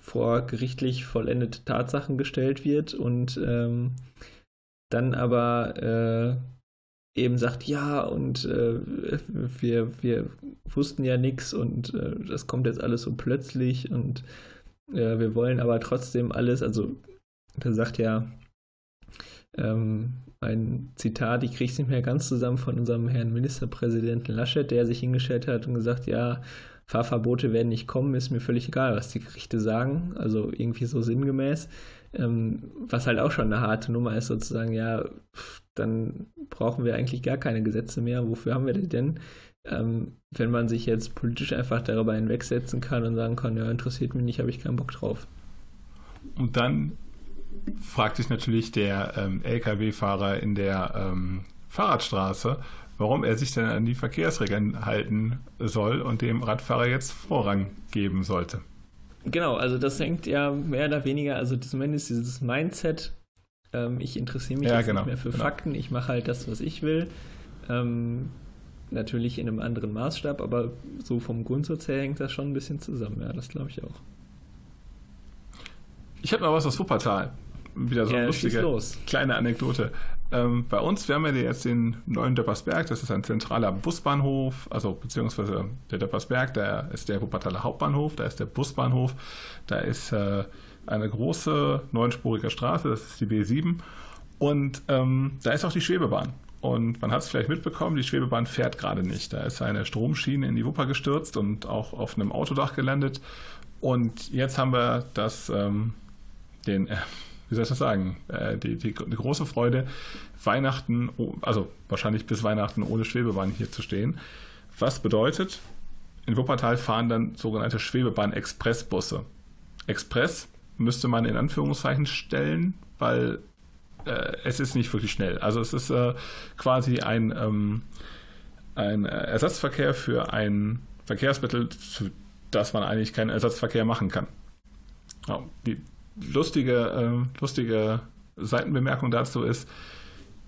vor gerichtlich vollendete Tatsachen gestellt wird und ähm, dann aber äh, eben sagt, ja, und äh, wir, wir wussten ja nichts und äh, das kommt jetzt alles so plötzlich und äh, wir wollen aber trotzdem alles, also da sagt ja ähm, ein Zitat, ich kriege es nicht mehr ganz zusammen von unserem Herrn Ministerpräsidenten Laschet, der sich hingestellt hat und gesagt, ja, Fahrverbote werden nicht kommen, ist mir völlig egal, was die Gerichte sagen, also irgendwie so sinngemäß. Ähm, was halt auch schon eine harte Nummer ist, sozusagen, ja, dann brauchen wir eigentlich gar keine Gesetze mehr. Wofür haben wir die denn? ähm, wenn man sich jetzt politisch einfach darüber hinwegsetzen kann und sagen kann, ja, interessiert mich nicht, habe ich keinen Bock drauf. Und dann fragt sich natürlich der ähm, Lkw-Fahrer in der ähm, Fahrradstraße, warum er sich denn an die Verkehrsregeln halten soll und dem Radfahrer jetzt Vorrang geben sollte. Genau, also das hängt ja mehr oder weniger, also zumindest dieses Mindset, ähm, ich interessiere mich ja, genau, nicht mehr für genau. Fakten, ich mache halt das, was ich will. Ähm, Natürlich in einem anderen Maßstab, aber so vom Grundsatz her hängt das schon ein bisschen zusammen. Ja, das glaube ich auch. Ich habe mal was aus Wuppertal. Wieder so ja, eine lustige kleine Anekdote. Ähm, bei uns, wir haben ja jetzt den neuen Döppersberg, das ist ein zentraler Busbahnhof, also beziehungsweise der Döppersberg, da ist der Wuppertaler Hauptbahnhof, da ist der Busbahnhof, da ist äh, eine große neunspurige Straße, das ist die B7 und ähm, da ist auch die Schwebebahn. Und man hat es vielleicht mitbekommen, die Schwebebahn fährt gerade nicht. Da ist eine Stromschiene in die Wupper gestürzt und auch auf einem Autodach gelandet. Und jetzt haben wir das, ähm, den, äh, wie soll ich das sagen, äh, die, die, die, große Freude, Weihnachten, also wahrscheinlich bis Weihnachten ohne Schwebebahn hier zu stehen. Was bedeutet, in Wuppertal fahren dann sogenannte Schwebebahn-Expressbusse. Express müsste man in Anführungszeichen stellen, weil äh, es ist nicht wirklich schnell. Also es ist äh, quasi ein, ähm, ein Ersatzverkehr für ein Verkehrsmittel, für das man eigentlich keinen Ersatzverkehr machen kann. Ja, die lustige, äh, lustige Seitenbemerkung dazu ist,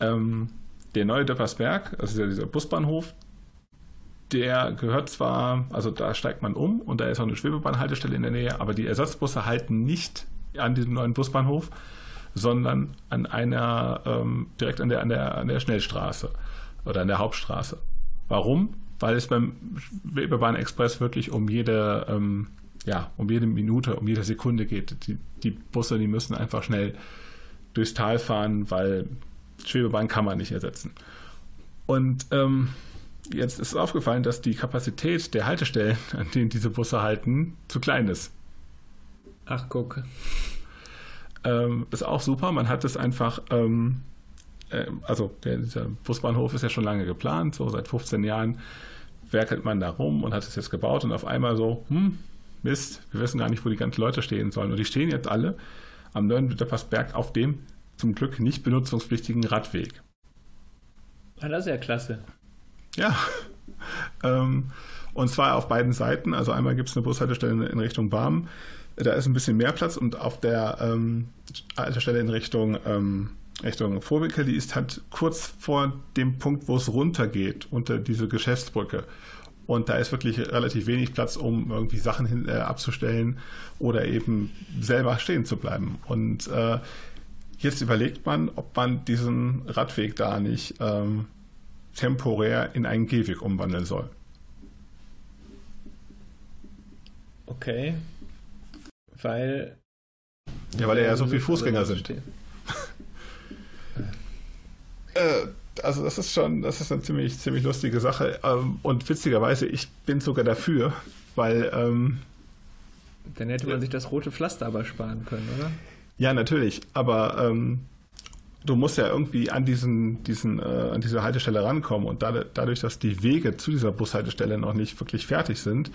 ähm, der neue Döppersberg, also dieser Busbahnhof, der gehört zwar, also da steigt man um und da ist auch eine Schwebebahnhaltestelle in der Nähe, aber die Ersatzbusse halten nicht an diesem neuen Busbahnhof, sondern an einer, ähm, direkt an der, an, der, an der Schnellstraße oder an der Hauptstraße. Warum? Weil es beim Webebahn Express wirklich um jede, ähm, ja, um jede Minute, um jede Sekunde geht. Die, die Busse, die müssen einfach schnell durchs Tal fahren, weil Schwebebahn kann man nicht ersetzen. Und ähm, jetzt ist aufgefallen, dass die Kapazität der Haltestellen, an denen diese Busse halten, zu klein ist. Ach, guck. Ähm, ist auch super. Man hat es einfach, ähm, äh, also der, dieser Busbahnhof ist ja schon lange geplant, so seit 15 Jahren werkelt man da rum und hat es jetzt gebaut und auf einmal so, hm, Mist, wir wissen gar nicht, wo die ganzen Leute stehen sollen. Und die stehen jetzt alle am neuen Bütterpassberg auf dem zum Glück nicht benutzungspflichtigen Radweg. Ah, das ist ja klasse. Ja. ähm, und zwar auf beiden Seiten. Also einmal gibt es eine Bushaltestelle in Richtung Barm. Da ist ein bisschen mehr Platz und auf der ähm, Haltestelle in Richtung, ähm, Richtung Vorwinkel, die ist halt kurz vor dem Punkt, wo es runtergeht, unter diese Geschäftsbrücke. Und da ist wirklich relativ wenig Platz, um irgendwie Sachen hin, äh, abzustellen oder eben selber stehen zu bleiben. Und äh, jetzt überlegt man, ob man diesen Radweg da nicht ähm, temporär in einen Gehweg umwandeln soll. Okay. Weil. Ja, weil ja so viele Fußgänger sind. äh, also das ist schon, das ist eine ziemlich, ziemlich lustige Sache. Ähm, und witzigerweise, ich bin sogar dafür, weil. Ähm, Dann hätte man sich das rote Pflaster aber sparen können, oder? Ja, natürlich. Aber ähm, du musst ja irgendwie an diesen, diesen, äh, an diese Haltestelle rankommen und da, dadurch, dass die Wege zu dieser Bushaltestelle noch nicht wirklich fertig sind,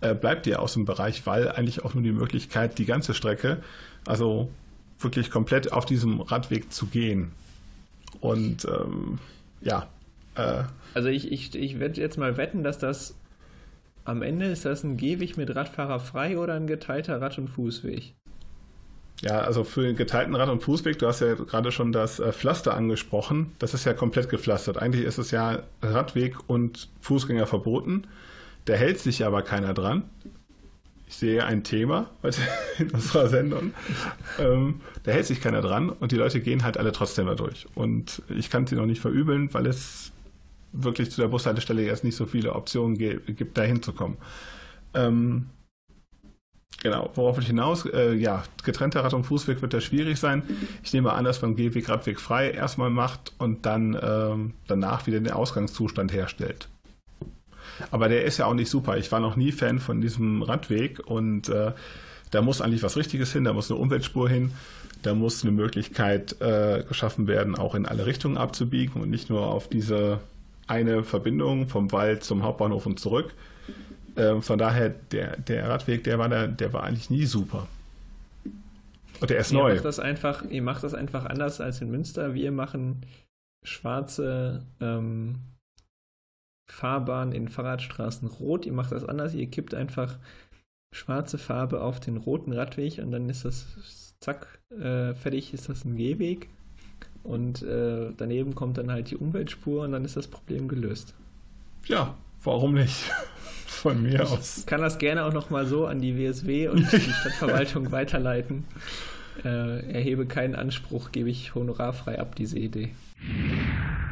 äh, bleibt dir aus dem Bereich Wall eigentlich auch nur die Möglichkeit, die ganze Strecke, also wirklich komplett auf diesem Radweg zu gehen. Und ähm, ja. Äh, also ich, ich, ich werde jetzt mal wetten, dass das am Ende ist das ein Gehweg mit Radfahrer frei oder ein geteilter Rad- und Fußweg? Ja, also für den geteilten Rad- und Fußweg, du hast ja gerade schon das äh, Pflaster angesprochen, das ist ja komplett gepflastert. Eigentlich ist es ja Radweg und Fußgänger verboten. Da hält sich aber keiner dran. Ich sehe ein Thema heute in unserer Sendung. Ähm, da hält sich keiner dran und die Leute gehen halt alle trotzdem da durch. Und ich kann sie noch nicht verübeln, weil es wirklich zu der Bushaltestelle erst nicht so viele Optionen gibt, da hinzukommen. Ähm, Genau, worauf ich hinaus, äh, ja, getrennter Rad- und Fußweg wird da schwierig sein. Ich nehme an, dass man Gehweg, Radweg frei erstmal macht und dann ähm, danach wieder den Ausgangszustand herstellt. Aber der ist ja auch nicht super. Ich war noch nie Fan von diesem Radweg und äh, da muss eigentlich was Richtiges hin, da muss eine Umweltspur hin, da muss eine Möglichkeit äh, geschaffen werden, auch in alle Richtungen abzubiegen und nicht nur auf diese eine Verbindung vom Wald zum Hauptbahnhof und zurück. Ähm, von daher, der, der Radweg, der war, da, der war eigentlich nie super. Und der ist ihr neu. Macht das einfach, ihr macht das einfach anders als in Münster. Wir machen schwarze ähm, Fahrbahn in Fahrradstraßen rot. Ihr macht das anders. Ihr kippt einfach schwarze Farbe auf den roten Radweg und dann ist das zack, äh, fertig ist das ein Gehweg. Und äh, daneben kommt dann halt die Umweltspur und dann ist das Problem gelöst. Ja, warum nicht? von mir ich aus. kann das gerne auch nochmal so an die WSW und die Stadtverwaltung weiterleiten. Äh, erhebe keinen Anspruch, gebe ich honorarfrei ab, diese Idee.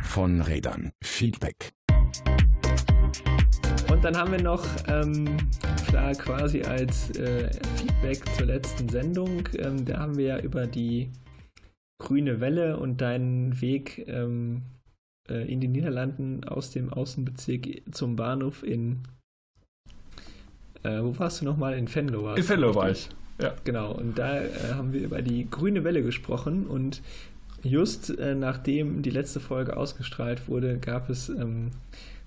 Von Rädern. Feedback. Und dann haben wir noch ähm, klar quasi als äh, Feedback zur letzten Sendung, ähm, da haben wir ja über die grüne Welle und deinen Weg ähm, äh, in den Niederlanden aus dem Außenbezirk zum Bahnhof in äh, wo warst du nochmal? In Venlo warst In Venlo war ich. Ja. Genau, und da äh, haben wir über die grüne Welle gesprochen und just äh, nachdem die letzte Folge ausgestrahlt wurde, gab es ähm,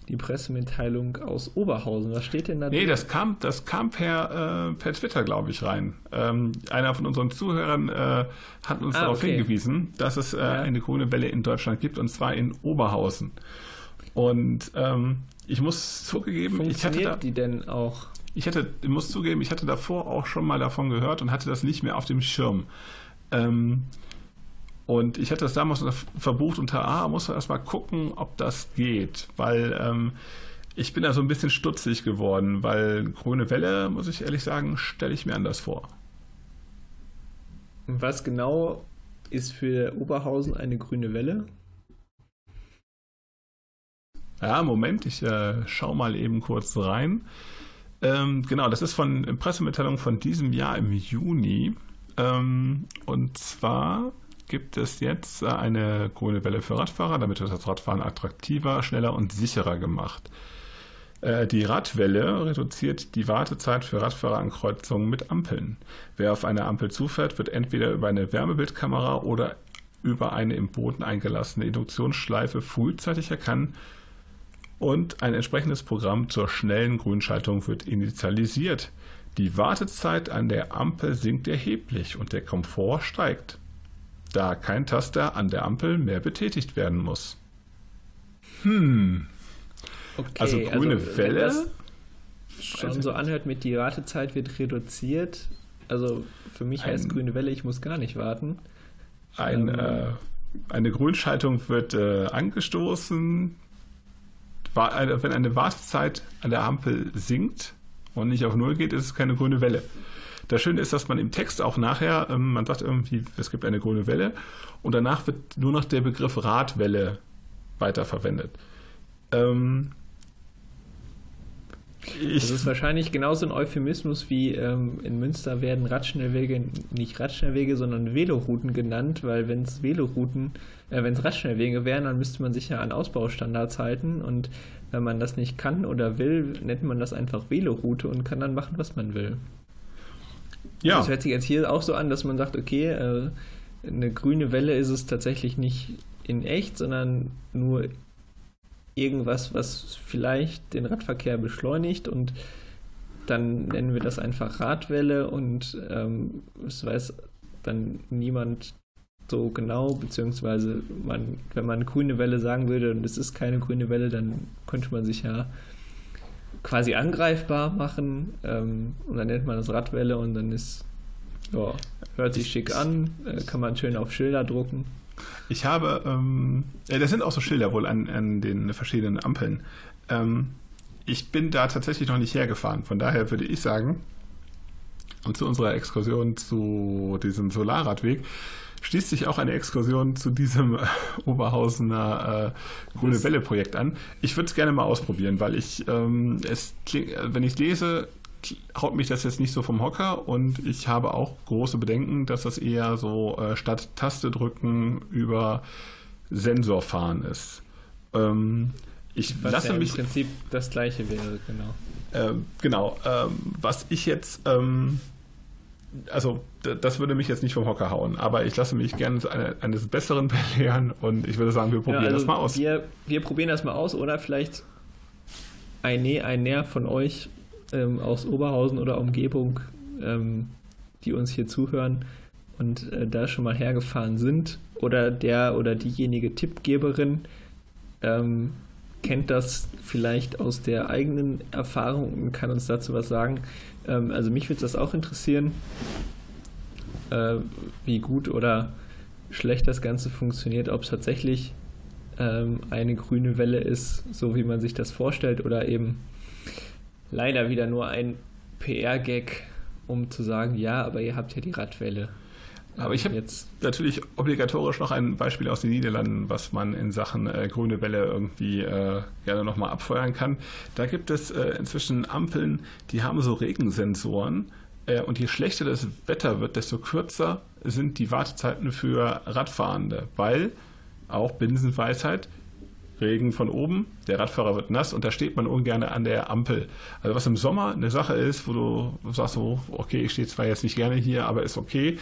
die Pressemitteilung aus Oberhausen. Was steht denn da? Nee, das kam, das kam per, äh, per Twitter, glaube ich, rein. Ähm, einer von unseren Zuhörern äh, hat uns ah, darauf okay. hingewiesen, dass es äh, ja. eine grüne Welle in Deutschland gibt, und zwar in Oberhausen. Und ähm, ich muss zugegeben, ich hatte da, die denn auch? ich hatte, ich muss zugeben, ich hatte davor auch schon mal davon gehört und hatte das nicht mehr auf dem Schirm. Ähm, und ich hatte das damals verbucht unter A, muss man erstmal gucken, ob das geht, weil ähm, ich bin da so ein bisschen stutzig geworden, weil grüne Welle, muss ich ehrlich sagen, stelle ich mir anders vor. Was genau ist für Oberhausen eine grüne Welle? Ja, Moment, ich äh, schau mal eben kurz rein. Ähm, genau, das ist von Pressemitteilung von diesem Jahr im Juni. Ähm, und zwar gibt es jetzt eine grüne Welle für Radfahrer. Damit wird das Radfahren attraktiver, schneller und sicherer gemacht. Äh, die Radwelle reduziert die Wartezeit für Radfahrer an Kreuzungen mit Ampeln. Wer auf eine Ampel zufährt, wird entweder über eine Wärmebildkamera oder über eine im Boden eingelassene Induktionsschleife frühzeitig erkannt und ein entsprechendes Programm zur schnellen Grünschaltung wird initialisiert. Die Wartezeit an der Ampel sinkt erheblich und der Komfort steigt, da kein Taster an der Ampel mehr betätigt werden muss. Hm. Okay, also grüne also, Welle. Schon so anhört mit die Wartezeit wird reduziert. Also für mich heißt Ein- grüne Welle, ich muss gar nicht warten. Ein, Ähm. äh, eine Grünschaltung wird äh, angestoßen. Eine- Wenn eine Wartezeit an der Ampel sinkt und nicht auf Null geht, ist es keine grüne Welle. Das Schöne ist, dass man im Text auch nachher, ähm, man sagt irgendwie, es gibt eine grüne Welle und danach wird nur noch der Begriff Radwelle weiterverwendet. Ähm, Das ist wahrscheinlich genauso ein Euphemismus wie ähm, in Münster werden Radschnellwege nicht Radschnellwege, sondern Velorouten genannt, weil wenn es Velorouten, äh, wenn es Radschnellwege wären, dann müsste man sich ja an Ausbaustandards halten und wenn man das nicht kann oder will, nennt man das einfach Veloroute und kann dann machen, was man will. Ja. Das hört sich jetzt hier auch so an, dass man sagt, okay, äh, eine grüne Welle ist es tatsächlich nicht in echt, sondern nur irgendwas, was vielleicht den Radverkehr beschleunigt und dann nennen wir das einfach Radwelle und ähm, es weiß dann niemand so genau, beziehungsweise man, wenn man grüne Welle sagen würde und es ist keine grüne Welle, dann könnte man sich ja quasi angreifbar machen ähm, und dann nennt man das Radwelle und dann ist, ja, hört sich schick an, äh, kann man schön auf Schilder drucken. Ich habe, ähm, äh, das sind auch so Schilder wohl an, an den verschiedenen Ampeln. Ähm, ich bin da tatsächlich noch nicht hergefahren. Von daher würde ich sagen, und zu unserer Exkursion zu diesem Solarradweg schließt sich auch eine Exkursion zu diesem äh, Oberhausener äh, Grüne Welle Projekt an. Ich würde es gerne mal ausprobieren, weil ich ähm, es äh, wenn ich es lese, haut mich das jetzt nicht so vom Hocker und ich habe auch große Bedenken, dass das eher so äh, statt Taste drücken über Sensor fahren ist. Ähm, ich Was lasse ja im mich Prinzip das gleiche wäre, genau. ähm, genau, ähm, was ich jetzt, ähm, also das würde mich jetzt nicht vom Hocker hauen, aber ich lasse mich gerne eine, eines Besseren belehren und ich würde sagen, wir probieren Ja, also das mal aus. Wir, wir probieren das mal aus oder vielleicht ein, Nä- ein Näher von euch ähm, aus Oberhausen oder Umgebung, ähm, die uns hier zuhören und äh, da schon mal hergefahren sind oder der oder diejenige Tippgeberin ähm, kennt das vielleicht aus der eigenen Erfahrung und kann uns dazu was sagen. Ähm, also mich würde das auch interessieren, äh, wie gut oder schlecht das Ganze funktioniert, ob es tatsächlich ähm, eine grüne Welle ist, so wie man sich das vorstellt, oder eben leider wieder nur ein PR-Gag, um zu sagen, ja, aber ihr habt ja die Radwelle. Aber ich Ähm, hab- jetzt Natürlich obligatorisch noch ein Beispiel aus den Niederlanden, was man in Sachen äh, grüne Welle irgendwie äh, gerne nochmal abfeuern kann. Da gibt es äh, inzwischen Ampeln, die haben so Regensensoren. Äh, und je schlechter das Wetter wird, desto kürzer sind die Wartezeiten für Radfahrende. Weil auch Binsenweisheit, Regen von oben, der Radfahrer wird nass und da steht man ungern an der Ampel. Also was im Sommer eine Sache ist, wo du sagst so, okay, ich stehe zwar jetzt nicht gerne hier, aber ist okay,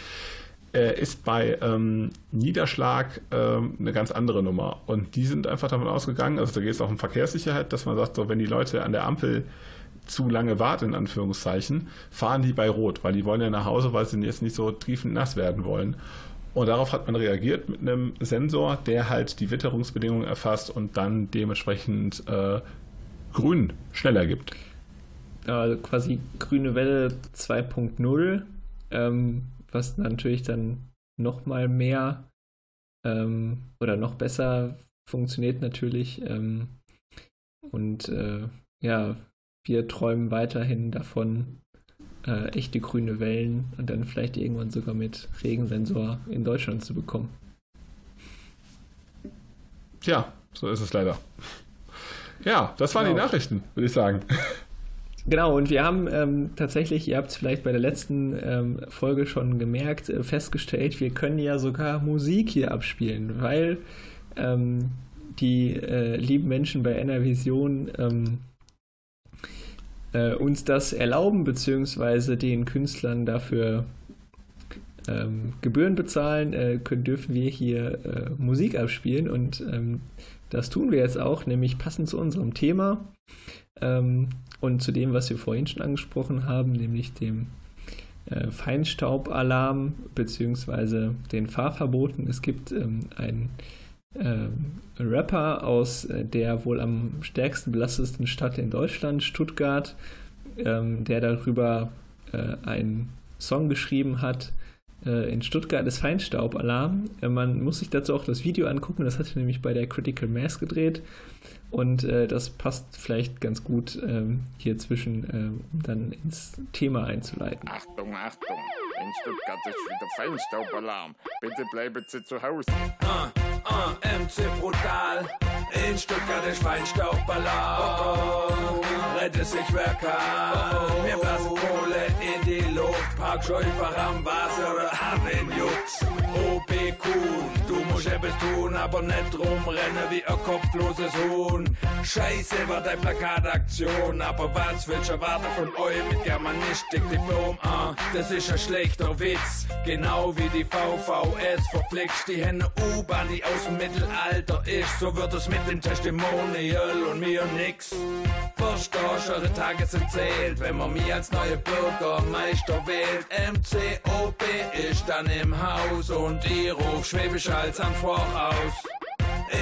äh, ist bei ähm, Niederschlag ähm, eine ganz andere Nummer. Und die sind einfach davon ausgegangen, also da geht es auch um Verkehrssicherheit, dass man sagt, so, wenn die Leute an der Ampel zu lange warten, in Anführungszeichen, fahren die bei Rot, weil die wollen ja nach Hause, weil sie jetzt nicht so triefend nass werden wollen. Und darauf hat man reagiert mit einem Sensor, der halt die Witterungsbedingungen erfasst und dann dementsprechend äh, grün schneller gibt. äh, quasi grüne Welle 2.0, ähm, was natürlich dann noch mal mehr ähm, oder noch besser funktioniert natürlich. Ähm, und äh, ja, wir träumen weiterhin davon, äh, echte grüne Wellen und dann vielleicht irgendwann sogar mit Regensensor in Deutschland zu bekommen. Tja, so ist es leider. Ja, das waren Genau. die Nachrichten, würde ich sagen. Genau, und wir haben ähm, tatsächlich, ihr habt es vielleicht bei der letzten ähm, Folge schon gemerkt, äh, festgestellt, wir können ja sogar Musik hier abspielen, weil ähm, die äh, lieben Menschen bei NRVision ähm, äh, uns das erlauben, beziehungsweise den Künstlern dafür ähm, Gebühren bezahlen, äh, können, dürfen wir hier äh, Musik abspielen und ähm, das tun wir jetzt auch, nämlich passend zu unserem Thema. Ähm, und zu dem, was wir vorhin schon angesprochen haben, nämlich dem äh, Feinstaubalarm bzw. den Fahrverboten. Es gibt ähm, einen äh, Rapper aus äh, der wohl am stärksten belasteten Stadt in Deutschland, Stuttgart, ähm, der darüber äh, einen Song geschrieben hat. Äh, in Stuttgart ist Feinstaubalarm. Äh, man muss sich dazu auch das Video angucken, das hat er nämlich bei der Critical Mass gedreht. Und äh, das passt vielleicht ganz gut ähm, hier zwischen, ähm, um dann ins Thema einzuleiten. Achtung, Achtung! In Stuttgart ist wieder Feinstaubalarm. Bitte bleiben Sie zu Hause. Uh, uh, MC brutal. In Stuttgart ist Feinstaubalarm. Rette sich wer kann. Wir blasen Kohle in die Luft. Parkschäufer am Wasser oder haben Jux. OBQ, du musst etwas tun, aber nicht rumrennen wie ein kopfloses Huhn. Scheiße war deine Plakataktion, aber was willst du erwarten von euch mit Germanistik-Diplom? Ah, das ist ein schlechter Witz, genau wie die VVS verpflichtet die Hände U-Bahn, die aus dem Mittelalter ist. So wird es mit dem Testimonial und mir nix. Verstehst, eure Tage sind zählt, wenn man mich als neue Bürgermeister wählt. MCOB ist dann im Haus und ich ruf Schwäbisch als Anspruch aus.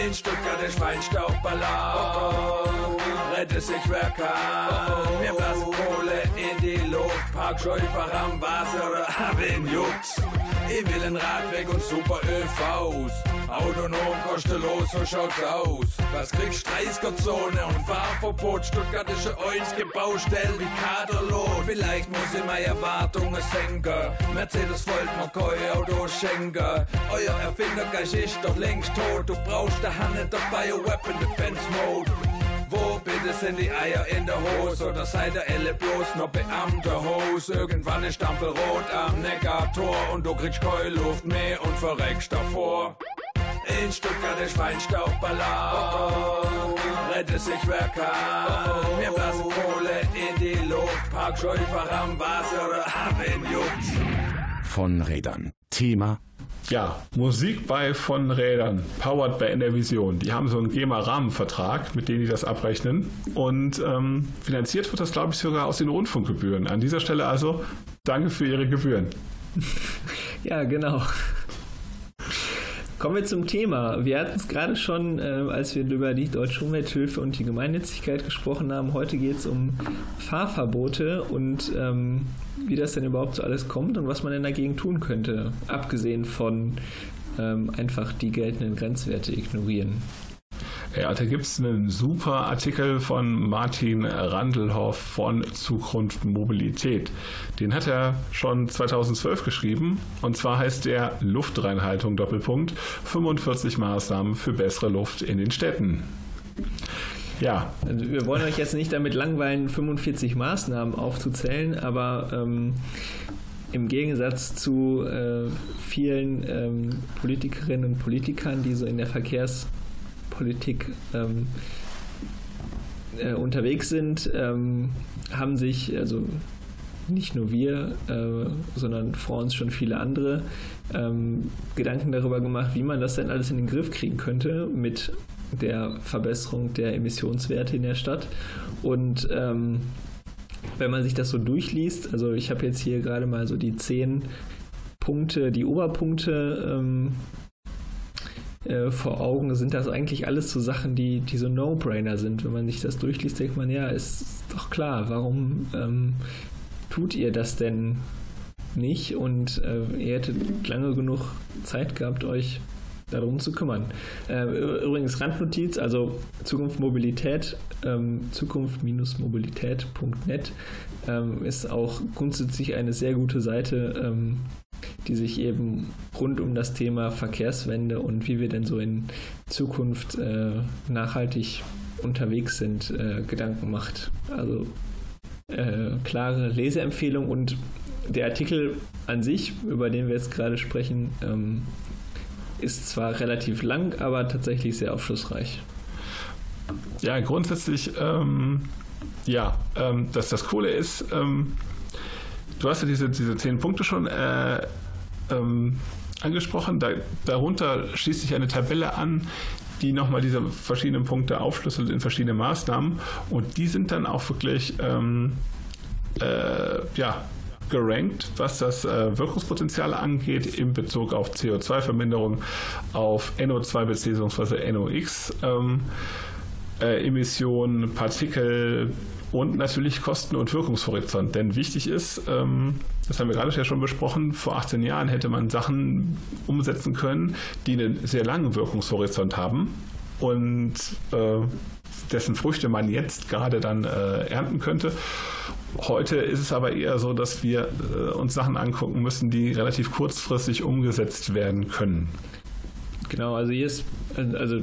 In Stuttgart ist Feinstaubalarm. Rette sich wer kann. Wir blasen Kohle in die Luft. Parkschäufer am Wasser oder haben Jux. Ich will einen Radweg und super ÖVs. Autonom, kostenlos, so schaut's aus. Was kriegst 30er-Zone und Fahrverbot? Stuttgart ist eine einzige Baustelle wie Kaderlohn. Vielleicht muss ich meine Erwartungen senken. Mercedes wollt mir kein Auto schenken. Euer Erfindergeist ist doch längst tot. Du brauchst da Hand dabei, Weapon Defense Mode. Wo bitte sind die Eier in der Hose? Oder seid ihr alle bloß noch Beamter Hose? Irgendwann ist Stampelrot am Neckartor und du kriegst keine Luft mehr und verreckst davor. In Stuttgart ist Feinstaubalarm. Rette sich wer kann. Wir blasen Kohle in die Luft. Parkschäufer am Wasser oder haben Jux. Von Rädern. Thema Ja, Musik bei von Rädern, powered by Enervision. Die haben so einen GEMA-Rahmenvertrag, mit dem die das abrechnen. Und ähm, finanziert wird das, glaube ich, sogar aus den Rundfunkgebühren. An dieser Stelle also danke für Ihre Gebühren. Ja, genau. Kommen wir zum Thema. Wir hatten es gerade schon, äh, als wir über die Deutsche Umwelthilfe und die Gemeinnützigkeit gesprochen haben. Heute geht es um Fahrverbote und ähm, wie das denn überhaupt so alles kommt und was man denn dagegen tun könnte, abgesehen von ähm, einfach die geltenden Grenzwerte ignorieren. Ja, da gibt es einen super Artikel von Martin Randelhoff von Zukunft Mobilität. Den hat er schon 2012 geschrieben. Und zwar heißt der Luftreinhaltung Doppelpunkt 45 Maßnahmen für bessere Luft in den Städten. Ja, Also wir wollen euch jetzt nicht damit langweilen, 45 Maßnahmen aufzuzählen, aber ähm, im Gegensatz zu äh, vielen ähm, Politikerinnen und Politikern, die so in der Verkehrspolitik ähm, äh, unterwegs sind, ähm, haben sich, also nicht nur wir, äh, sondern vor uns schon viele andere, ähm, Gedanken darüber gemacht, wie man das denn alles in den Griff kriegen könnte mit der Verbesserung der Emissionswerte in der Stadt. Und ähm, wenn man sich das so durchliest, also ich habe jetzt hier gerade mal so die zehn Punkte, die Oberpunkte ähm, äh, vor Augen, sind das eigentlich alles so Sachen, die, die so No-Brainer sind. Wenn man sich das durchliest, denkt man, ja, ist doch klar, warum ähm, tut ihr das denn nicht? Und äh, ihr hättet lange genug Zeit gehabt, euch darum zu kümmern. Äh, übrigens Randnotiz, also Zukunft Mobilität, ähm, Zukunft-mobilität.net ähm, ist auch grundsätzlich eine sehr gute Seite, ähm, die sich eben rund um das Thema Verkehrswende und wie wir denn so in Zukunft äh, nachhaltig unterwegs sind, äh, Gedanken macht. Also äh, klare Leseempfehlung und der Artikel an sich, über den wir jetzt gerade sprechen, ähm, ist zwar relativ lang, aber tatsächlich sehr aufschlussreich. Ja, grundsätzlich, ähm, ja, ähm, dass das Coole ist, ähm, du hast ja diese, diese zehn Punkte schon äh, ähm, angesprochen. Da, darunter schließt sich eine Tabelle an, die nochmal diese verschiedenen Punkte aufschlüsselt in verschiedene Maßnahmen. Und die sind dann auch wirklich ähm, äh, ja, gerankt, was das äh, Wirkungspotenzial angeht in Bezug auf CO2-Verminderung, auf NO2 bzw. NOx. Ähm, äh, Emissionen, Partikel und natürlich Kosten- und Wirkungshorizont. Denn wichtig ist, ähm, das haben wir gerade schon besprochen, vor 18 Jahren hätte man Sachen umsetzen können, die einen sehr langen Wirkungshorizont haben und äh, dessen Früchte man jetzt gerade dann äh, ernten könnte. Heute ist es aber eher so, dass wir äh, uns Sachen angucken müssen, die relativ kurzfristig umgesetzt werden können. Genau, also hier ist, also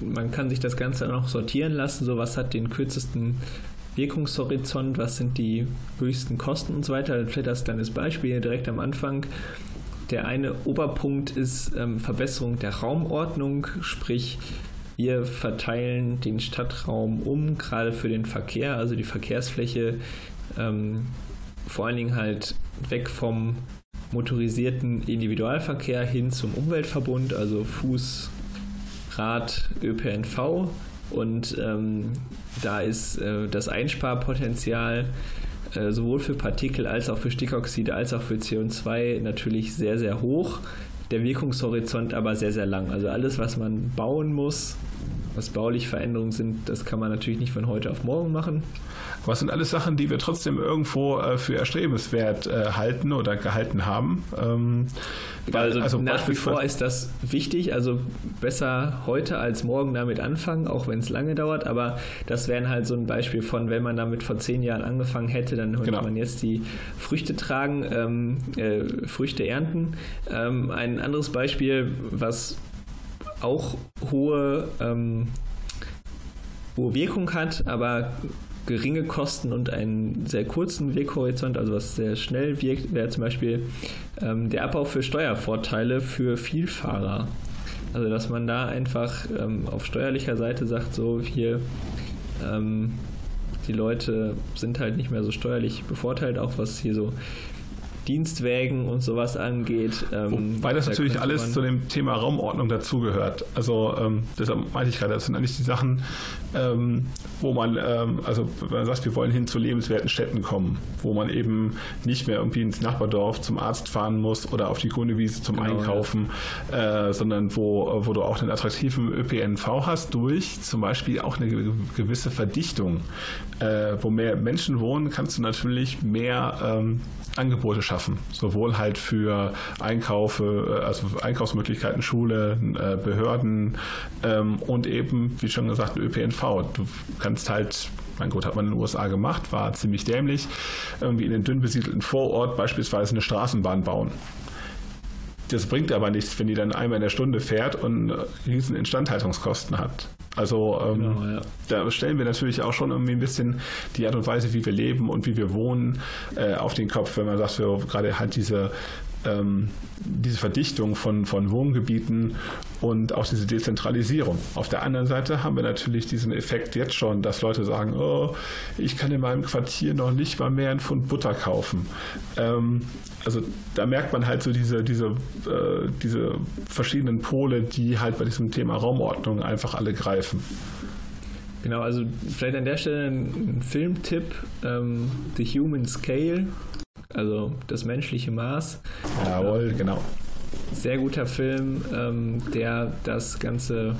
man kann sich das Ganze noch sortieren lassen, so was hat den kürzesten Wirkungshorizont, was sind die höchsten Kosten und so weiter. Vielleicht dann das Beispiel direkt am Anfang. Der eine Oberpunkt ist ähm, Verbesserung der Raumordnung, sprich wir verteilen den Stadtraum um, gerade für den Verkehr, also die Verkehrsfläche, ähm, vor allen Dingen halt weg vom motorisierten Individualverkehr hin zum Umweltverbund, also Fuß, Rad, ÖPNV. Und ähm, da ist äh, das Einsparpotenzial äh, sowohl für Partikel als auch für Stickoxide als auch für CO2 natürlich sehr, sehr hoch. Der Wirkungshorizont aber sehr, sehr lang. Also alles, was man bauen muss, was baulich Veränderungen sind, das kann man natürlich nicht von heute auf morgen machen. Was sind alles Sachen, die wir trotzdem irgendwo äh, für erstrebenswert äh, halten oder gehalten haben? Ähm, also, also nach wie vor ist das wichtig, also besser heute als morgen damit anfangen, auch wenn es lange dauert, aber das wäre halt so ein Beispiel von, wenn man damit vor zehn Jahren angefangen hätte, dann könnte genau. man jetzt die Früchte tragen, ähm, äh, Früchte ernten. Ähm, ein anderes Beispiel, was auch hohe, ähm, hohe Wirkung hat, aber geringe Kosten und einen sehr kurzen Weghorizont, also was sehr schnell wirkt, wäre zum Beispiel ähm, der Abbau für Steuervorteile für Vielfahrer. Also dass man da einfach ähm, auf steuerlicher Seite sagt, so hier ähm, die Leute sind halt nicht mehr so steuerlich bevorteilt, auch was hier so Dienstwägen und sowas angeht. Ähm, Weil das da natürlich alles zu dem Thema Raumordnung dazugehört. Also ähm, deshalb meinte ich gerade, das sind eigentlich die Sachen, ähm, wo man, ähm, also wenn man sagt, wir wollen hin zu lebenswerten Städten kommen, wo man eben nicht mehr irgendwie ins Nachbardorf zum Arzt fahren muss oder auf die grüne Wiese zum genau, Einkaufen, ja. äh, sondern wo, wo du auch einen attraktiven ÖPNV hast durch zum Beispiel auch eine gewisse Verdichtung. Äh, wo mehr Menschen wohnen, kannst du natürlich mehr ähm, Angebote schaffen. Sowohl halt für Einkaufe, äh, also Einkaufsmöglichkeiten, Schule, äh, Behörden ähm, und eben, wie schon gesagt, ÖPNV. Du kannst halt mein Gott, hat man in den USA gemacht, war ziemlich dämlich, irgendwie in den dünn besiedelten Vorort beispielsweise eine Straßenbahn bauen. Das bringt aber nichts, wenn die dann einmal in der Stunde fährt und riesen Instandhaltungskosten hat. Also ähm, genau, ja. da stellen wir natürlich auch schon irgendwie ein bisschen die Art und Weise, wie wir leben und wie wir wohnen, äh, auf den Kopf, wenn man sagt, wir gerade halt diese ähm, diese Verdichtung von, von Wohngebieten und auch diese Dezentralisierung. Auf der anderen Seite haben wir natürlich diesen Effekt jetzt schon, dass Leute sagen, oh, ich kann in meinem Quartier noch nicht mal mehr einen Pfund Butter kaufen. Ähm, also da merkt man halt so diese, diese, äh, diese verschiedenen Pole, die halt bei diesem Thema Raumordnung einfach alle greifen. Genau, also vielleicht an der Stelle ein Filmtipp, ähm, The Human Scale also das menschliche Maß. Jawohl, genau. Sehr guter Film, ähm, der das Ganze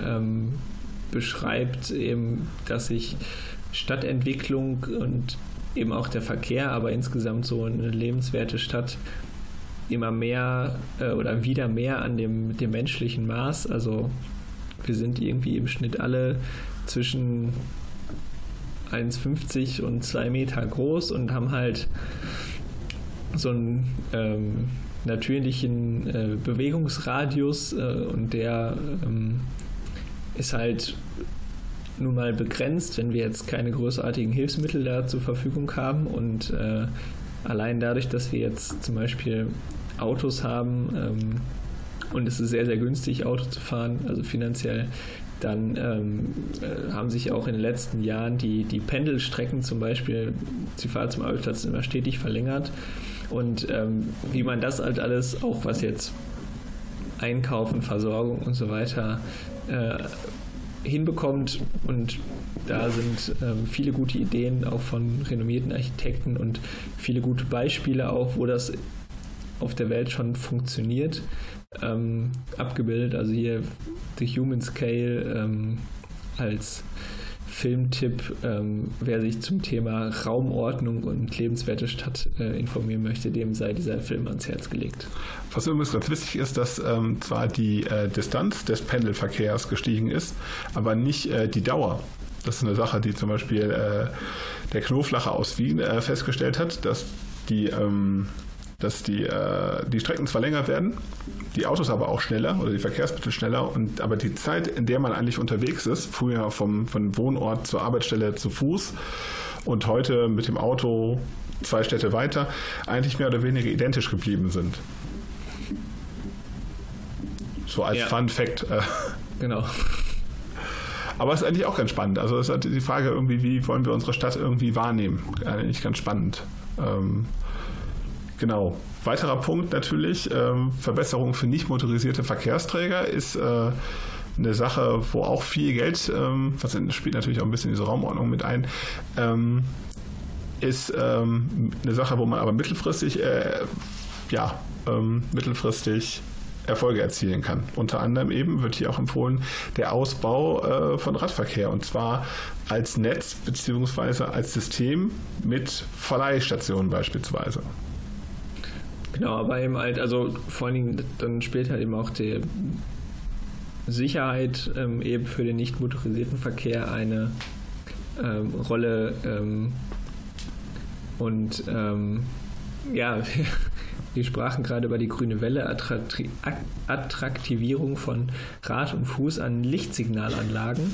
ähm, beschreibt, eben, dass sich Stadtentwicklung und eben auch der Verkehr, aber insgesamt so eine lebenswerte Stadt immer mehr äh, oder wieder mehr an dem, dem menschlichen Maß. Also wir sind irgendwie im Schnitt alle zwischen 1,50 und 2 Meter groß und haben halt so einen ähm, natürlichen äh, Bewegungsradius äh, und der ähm, ist halt nun mal begrenzt, wenn wir jetzt keine großartigen Hilfsmittel da zur Verfügung haben und äh, allein dadurch, dass wir jetzt zum Beispiel Autos haben ähm, und es ist sehr, sehr günstig, Auto zu fahren, also finanziell, dann ähm, äh, haben sich auch in den letzten Jahren die, die Pendelstrecken zum Beispiel, die Fahrt zum Arbeitsplatz immer stetig verlängert. Und ähm, wie man das halt alles, auch was jetzt Einkaufen, Versorgung und so weiter äh, hinbekommt. Und da sind ähm, viele gute Ideen auch von renommierten Architekten und viele gute Beispiele auch, wo das auf der Welt schon funktioniert, ähm, abgebildet. Also hier The Human Scale ähm, als Filmtipp, ähm, wer sich zum Thema Raumordnung und lebenswerte Stadt äh, informieren möchte, dem sei dieser Film ans Herz gelegt. Was übrigens ganz wichtig ist, dass ähm, zwar die äh, Distanz des Pendelverkehrs gestiegen ist, aber nicht äh, die Dauer. Das ist eine Sache, die zum Beispiel äh, der Knoflacher aus Wien äh, festgestellt hat, dass die ähm, dass die, äh, die Strecken zwar länger werden, die Autos aber auch schneller oder die Verkehrsmittel schneller, und aber die Zeit, in der man eigentlich unterwegs ist, früher vom, von Wohnort zur Arbeitsstelle zu Fuß und heute mit dem Auto zwei Städte weiter, eigentlich mehr oder weniger identisch geblieben sind. So als Ja. Fun Fact. Äh, Genau. aber es ist eigentlich auch ganz spannend. Also es ist halt die Frage irgendwie, wie wollen wir unsere Stadt irgendwie wahrnehmen? Eigentlich ganz spannend. Ähm, genau. Weiterer Punkt natürlich, ähm, Verbesserung für nicht motorisierte Verkehrsträger ist äh, eine Sache, wo auch viel Geld, ähm, in- spielt natürlich auch ein bisschen diese Raumordnung mit ein, ähm, ist ähm, eine Sache, wo man aber mittelfristig, äh, ja, ähm, mittelfristig Erfolge erzielen kann. Unter anderem eben wird hier auch empfohlen der Ausbau äh, von Radverkehr und zwar als Netz beziehungsweise als System mit Verleihstationen beispielsweise. Genau, aber eben halt, also vor allen Dingen, dann spielt halt eben auch die Sicherheit ähm, eben für den nicht motorisierten Verkehr eine ähm, Rolle ähm, und ähm, ja, wir sprachen gerade über die grüne Welle, Attrakti- Ak- Attraktivierung von Rad- und Fuß an Lichtsignalanlagen.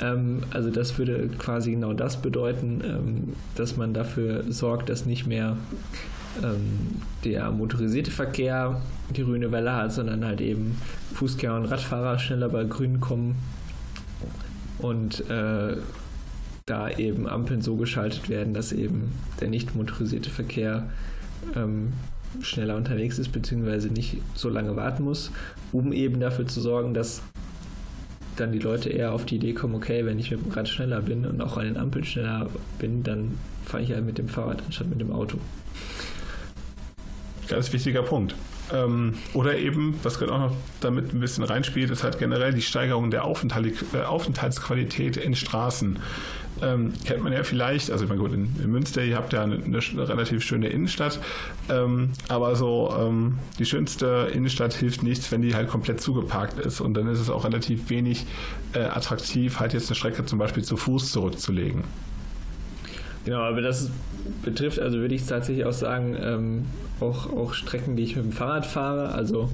Ähm, also das würde quasi genau das bedeuten, ähm, dass man dafür sorgt, dass nicht mehr ähm, der motorisierte Verkehr die grüne Welle hat, sondern halt eben Fußgänger und Radfahrer schneller bei Grün kommen und äh, da eben Ampeln so geschaltet werden, dass eben der nicht motorisierte Verkehr ähm, schneller unterwegs ist, beziehungsweise nicht so lange warten muss, um eben dafür zu sorgen, dass dann die Leute eher auf die Idee kommen, okay, wenn ich mit dem Rad schneller bin und auch an den Ampeln schneller bin, dann fahre ich halt mit dem Fahrrad anstatt mit dem Auto. Ganz wichtiger Punkt. Ähm, oder eben, was gerade auch noch damit ein bisschen reinspielt, ist halt generell die Steigerung der äh, Aufenthaltsqualität in Straßen. Ähm, kennt man ja vielleicht, also ich meine, gut, in, in Münster, ihr habt ja eine, eine relativ schöne Innenstadt, ähm, aber so ähm, die schönste Innenstadt hilft nichts, wenn die halt komplett zugeparkt ist und dann ist es auch relativ wenig äh, attraktiv, halt jetzt eine Strecke zum Beispiel zu Fuß zurückzulegen. Genau, aber das betrifft, also würde ich tatsächlich auch sagen, ähm, auch, auch Strecken, die ich mit dem Fahrrad fahre. Also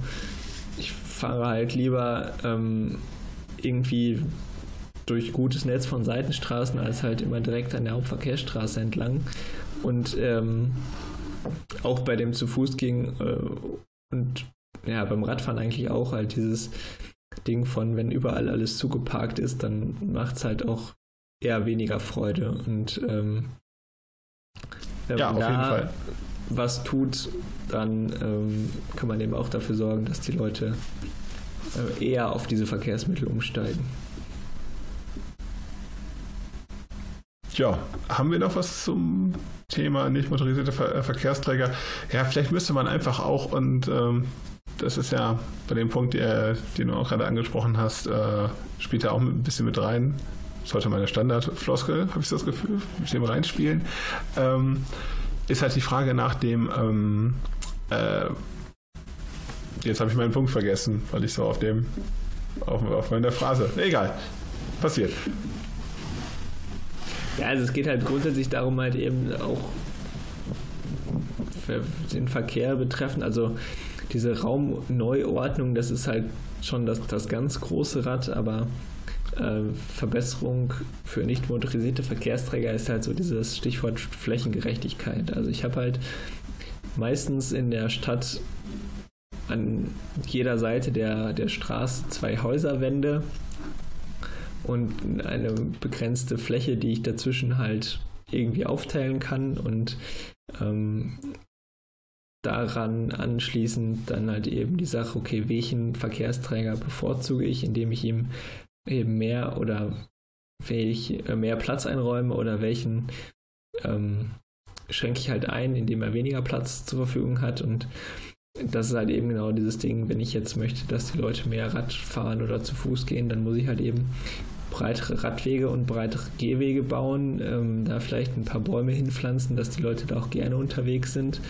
ich fahre halt lieber ähm, irgendwie durch gutes Netz von Seitenstraßen als halt immer direkt an der Hauptverkehrsstraße entlang. Und ähm, auch bei dem zu Fuß ging äh, und ja, beim Radfahren eigentlich auch halt dieses Ding von, wenn überall alles zugeparkt ist, dann macht es halt auch eher weniger Freude. Und ähm, wenn Ja, man auf jeden da Fall. was tut, dann ähm, kann man eben auch dafür sorgen, dass die Leute äh, eher auf diese Verkehrsmittel umsteigen. Ja, haben wir noch was zum Thema nicht motorisierte Ver äh, Verkehrsträger? Ja, vielleicht müsste man einfach auch, und ähm, das ist ja bei dem Punkt, der, den du auch gerade angesprochen hast, äh, spielt da auch ein bisschen mit rein. Sollte meine Standardfloskel, habe ich das Gefühl, mit dem reinspielen. Ähm, ist halt die Frage nach dem, ähm, äh, jetzt habe ich meinen Punkt vergessen, weil ich so auf dem, auf, auf meiner Phrase, egal, passiert. Ja, also es geht halt grundsätzlich darum, halt eben auch den Verkehr betreffend, also diese Raumneuordnung, das ist halt schon das, das ganz große Rad, aber äh, Verbesserung für nicht motorisierte Verkehrsträger ist halt so dieses Stichwort Flächengerechtigkeit. Also ich habe halt meistens in der Stadt an jeder Seite der, der Straße zwei Häuserwände und eine begrenzte Fläche, die ich dazwischen halt irgendwie aufteilen kann und ähm, daran anschließend dann halt eben die Sache, okay, welchen Verkehrsträger bevorzuge ich, indem ich ihm eben mehr oder ich äh, mehr Platz einräume oder welchen ähm, schränke ich halt ein, indem er weniger Platz zur Verfügung hat. Und das ist halt eben genau dieses Ding, wenn ich jetzt möchte, dass die Leute mehr Rad fahren oder zu Fuß gehen, dann muss ich halt eben breitere Radwege und breitere Gehwege bauen, ähm, da vielleicht ein paar Bäume hinpflanzen, dass die Leute da auch gerne unterwegs sind.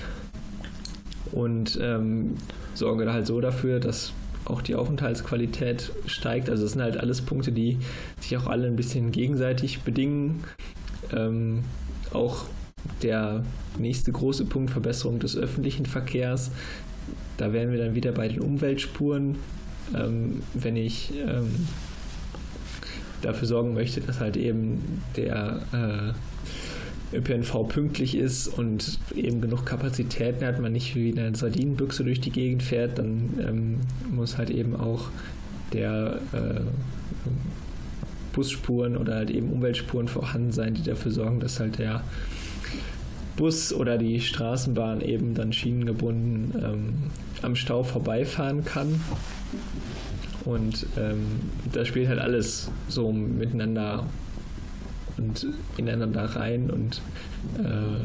Und ähm, sorge da halt so dafür, dass auch die Aufenthaltsqualität steigt. Also das sind halt alles Punkte, die sich auch alle ein bisschen gegenseitig bedingen. Ähm, auch der nächste große Punkt, Verbesserung des öffentlichen Verkehrs. Da wären wir dann wieder bei den Umweltspuren. Ähm, wenn ich ähm, dafür sorgen möchte, dass halt eben der äh, ÖPNV pünktlich ist und eben genug Kapazitäten hat, man nicht wie eine Sardinenbüchse durch die Gegend fährt, dann ähm, muss halt eben auch der äh, Busspuren oder halt eben Umweltspuren vorhanden sein, die dafür sorgen, dass halt der Bus oder die Straßenbahn eben dann schienengebunden ähm, am Stau vorbeifahren kann. Und ähm, da spielt halt alles so miteinander und ineinander rein und äh,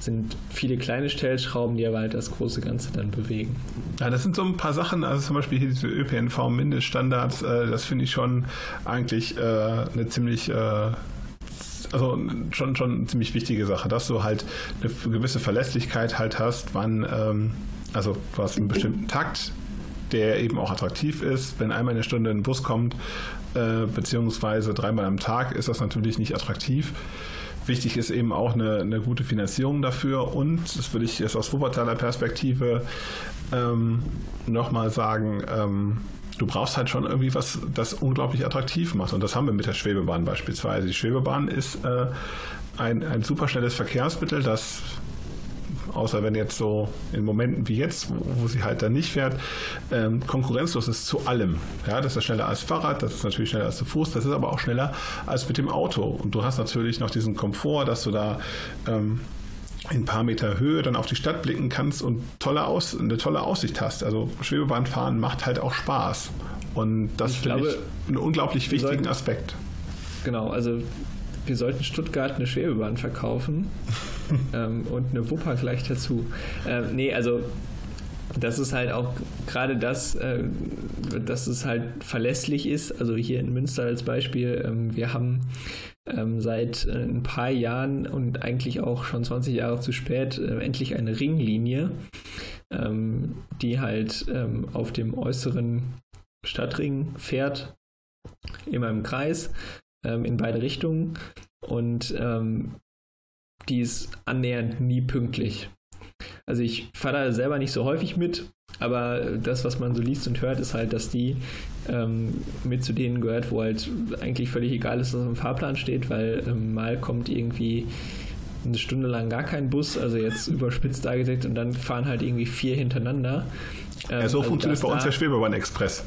sind viele kleine Stellschrauben, die aber halt das große Ganze dann bewegen. Ja, das sind so ein paar Sachen, also zum Beispiel hier diese ÖPNV-Mindeststandards, äh, das finde ich schon eigentlich äh, eine ziemlich äh, also schon, schon eine ziemlich wichtige Sache, dass du halt eine gewisse Verlässlichkeit halt hast, wann, ähm, also du hast einen bestimmten Takt, der eben auch attraktiv ist. Wenn einmal eine Stunde ein Bus kommt, äh, beziehungsweise dreimal am Tag, ist das natürlich nicht attraktiv. Wichtig ist eben auch eine, eine gute Finanzierung dafür und, das würde ich jetzt aus Wuppertaler Perspektive ähm, nochmal sagen, ähm, du brauchst halt schon irgendwie was, das unglaublich attraktiv macht. Und das haben wir mit der Schwebebahn beispielsweise. Die Schwebebahn ist äh, ein, ein super schnelles Verkehrsmittel, das außer wenn jetzt so in Momenten wie jetzt, wo, wo sie halt dann nicht fährt, ähm, konkurrenzlos ist zu allem. Ja, das ist schneller als Fahrrad, das ist natürlich schneller als zu Fuß, das ist aber auch schneller als mit dem Auto. Und du hast natürlich noch diesen Komfort, dass du da ähm, in ein paar Meter Höhe dann auf die Stadt blicken kannst und tolle Aus, eine tolle Aussicht hast. Also Schwebebahnfahren macht halt auch Spaß. Und das finde ich einen unglaublich wichtigen sollten, Aspekt. Genau, also wir sollten Stuttgart eine Schwebebahn verkaufen ähm, und eine Wupper gleich dazu. Ähm, nee, also das ist halt auch gerade das, äh, dass es halt verlässlich ist. Also hier in Münster als Beispiel, ähm, wir haben ähm, seit äh, ein paar Jahren und eigentlich auch schon 20 Jahre zu spät äh, endlich eine Ringlinie, ähm, die halt ähm, auf dem äußeren Stadtring fährt, immer im Kreis, ähm, in beide Richtungen und ähm, die ist annähernd nie pünktlich. Also ich fahre da selber nicht so häufig mit, aber das, was man so liest und hört, ist halt, dass die ähm, mit zu denen gehört, wo halt eigentlich völlig egal ist, was im Fahrplan steht, weil ähm, mal kommt irgendwie eine Stunde lang gar kein Bus, also jetzt überspitzt dargesetzt und dann fahren halt irgendwie vier hintereinander. Ähm, ja, so also funktioniert bei uns der Schwebebahn-Express.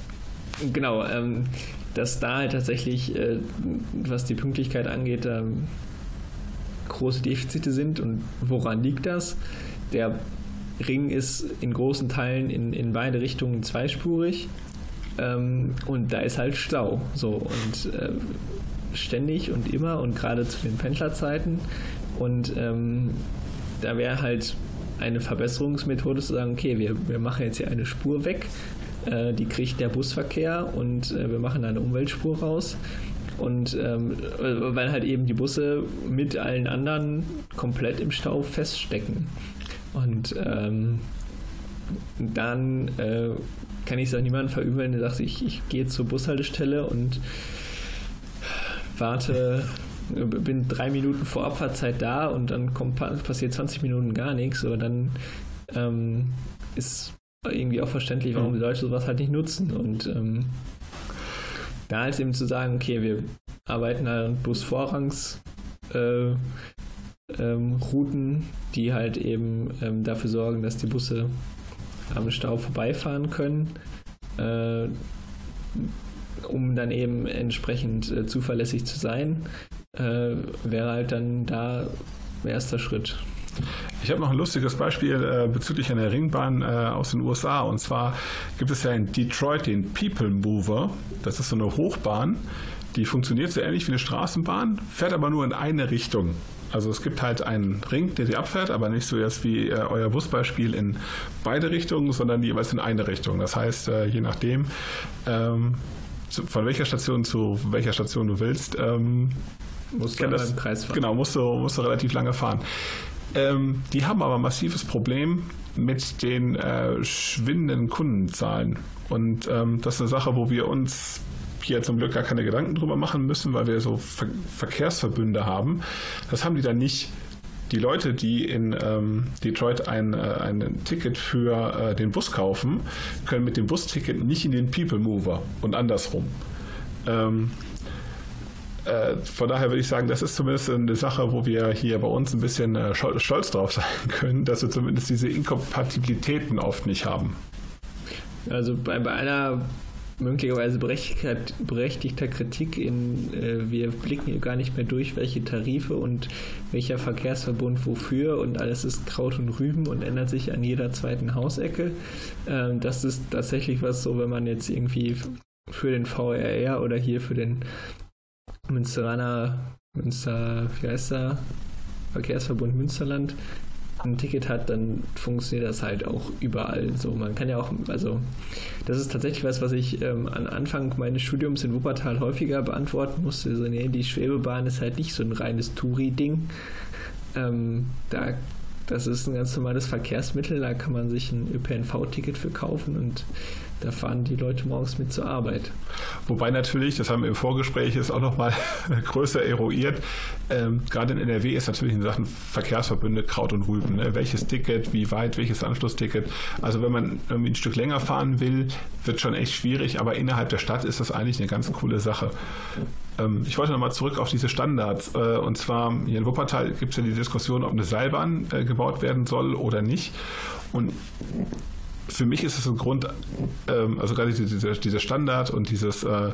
Genau, ähm, dass da halt tatsächlich, äh, was die Pünktlichkeit angeht, ähm, große Defizite sind und woran liegt das? Der Ring ist in großen Teilen in, in beide Richtungen zweispurig ähm, und da ist halt Stau. So und äh, ständig und immer und gerade zu den Pendlerzeiten. Und ähm, da wäre halt eine Verbesserungsmethode zu sagen, okay, wir, wir machen jetzt hier eine Spur weg, äh, die kriegt der Busverkehr und äh, wir machen da eine Umweltspur raus. Und ähm, weil halt eben die Busse mit allen anderen komplett im Stau feststecken. Und ähm, dann äh, kann ich es auch niemandem verübeln, der sagt, ich, ich gehe zur Bushaltestelle und warte, bin drei Minuten vor Abfahrtzeit da und dann kommt, passiert 20 Minuten gar nichts. So, dann ähm, ist irgendwie auch verständlich, warum die Leute sowas halt nicht nutzen. Und ähm, da halt eben zu sagen, okay, wir arbeiten an Busvorrangs äh, ähm, Routen, die halt eben ähm, dafür sorgen, dass die Busse am Stau vorbeifahren können, äh, um dann eben entsprechend äh, zuverlässig zu sein, äh, wäre halt dann da ein erster Schritt. Ich habe noch ein lustiges Beispiel äh, bezüglich einer Ringbahn äh, aus den USA. Und zwar gibt es ja in Detroit den People Mover. Das ist so eine Hochbahn, die funktioniert so ähnlich wie eine Straßenbahn, fährt aber nur in eine Richtung. Also es gibt halt einen Ring, der sie abfährt, aber nicht so jetzt wie äh, euer Busbeispiel in beide Richtungen, sondern jeweils in eine Richtung. Das heißt, äh, je nachdem, ähm, zu, von welcher Station zu welcher Station du willst, ähm, musst du das, Kreis fahren. Genau, musst du, musst du relativ lange fahren. Ähm, die haben aber ein massives Problem mit den äh, schwindenden Kundenzahlen. Und ähm, das ist eine Sache, wo wir uns hier zum Glück gar keine Gedanken drüber machen müssen, weil wir so Ver Verkehrsverbünde haben. Das haben die dann nicht. Die Leute, die in ähm, Detroit ein, äh, ein Ticket für äh, den Bus kaufen, können mit dem Busticket nicht in den People Mover und andersrum. Ähm, äh, von daher würde ich sagen, das ist zumindest eine Sache, wo wir hier bei uns ein bisschen äh, stolz drauf sein können, dass wir zumindest diese Inkompatibilitäten oft nicht haben. Also bei, bei einer möglicherweise berechtigter, berechtigter Kritik in, äh, wir blicken hier gar nicht mehr durch, welche Tarife und welcher Verkehrsverbund wofür und alles ist Kraut und Rüben und ändert sich an jeder zweiten Hausecke. Ähm, das ist tatsächlich was so, wenn man jetzt irgendwie für den VRR oder hier für den Münsteraner, Münster, wie heißt der? Verkehrsverbund Münsterland ein Ticket hat, dann funktioniert das halt auch überall so. Man kann ja auch, also das ist tatsächlich was, was ich ähm, am Anfang meines Studiums in Wuppertal häufiger beantworten musste. So, nee, die Schwebebahn ist halt nicht so ein reines Touri-Ding. Ähm, da, das ist ein ganz normales Verkehrsmittel, da kann man sich ein ÖPNV-Ticket für kaufen und da fahren die Leute morgens mit zur Arbeit. Wobei natürlich, das haben wir im Vorgespräch jetzt auch nochmal größer eruiert, ähm, gerade in NRW ist natürlich in Sachen Verkehrsverbünde Kraut und Rüben. Ne? Welches Ticket, wie weit, welches Anschlussticket. Also wenn man irgendwie ein Stück länger fahren will, wird schon echt schwierig, aber innerhalb der Stadt ist das eigentlich eine ganz coole Sache. Ähm, ich wollte nochmal zurück auf diese Standards. Äh, und zwar hier in Wuppertal gibt es ja die Diskussion, ob eine Seilbahn äh, gebaut werden soll oder nicht. Und für mich ist es ein Grund, ähm, also gerade dieser, dieser Standard und dieses, äh,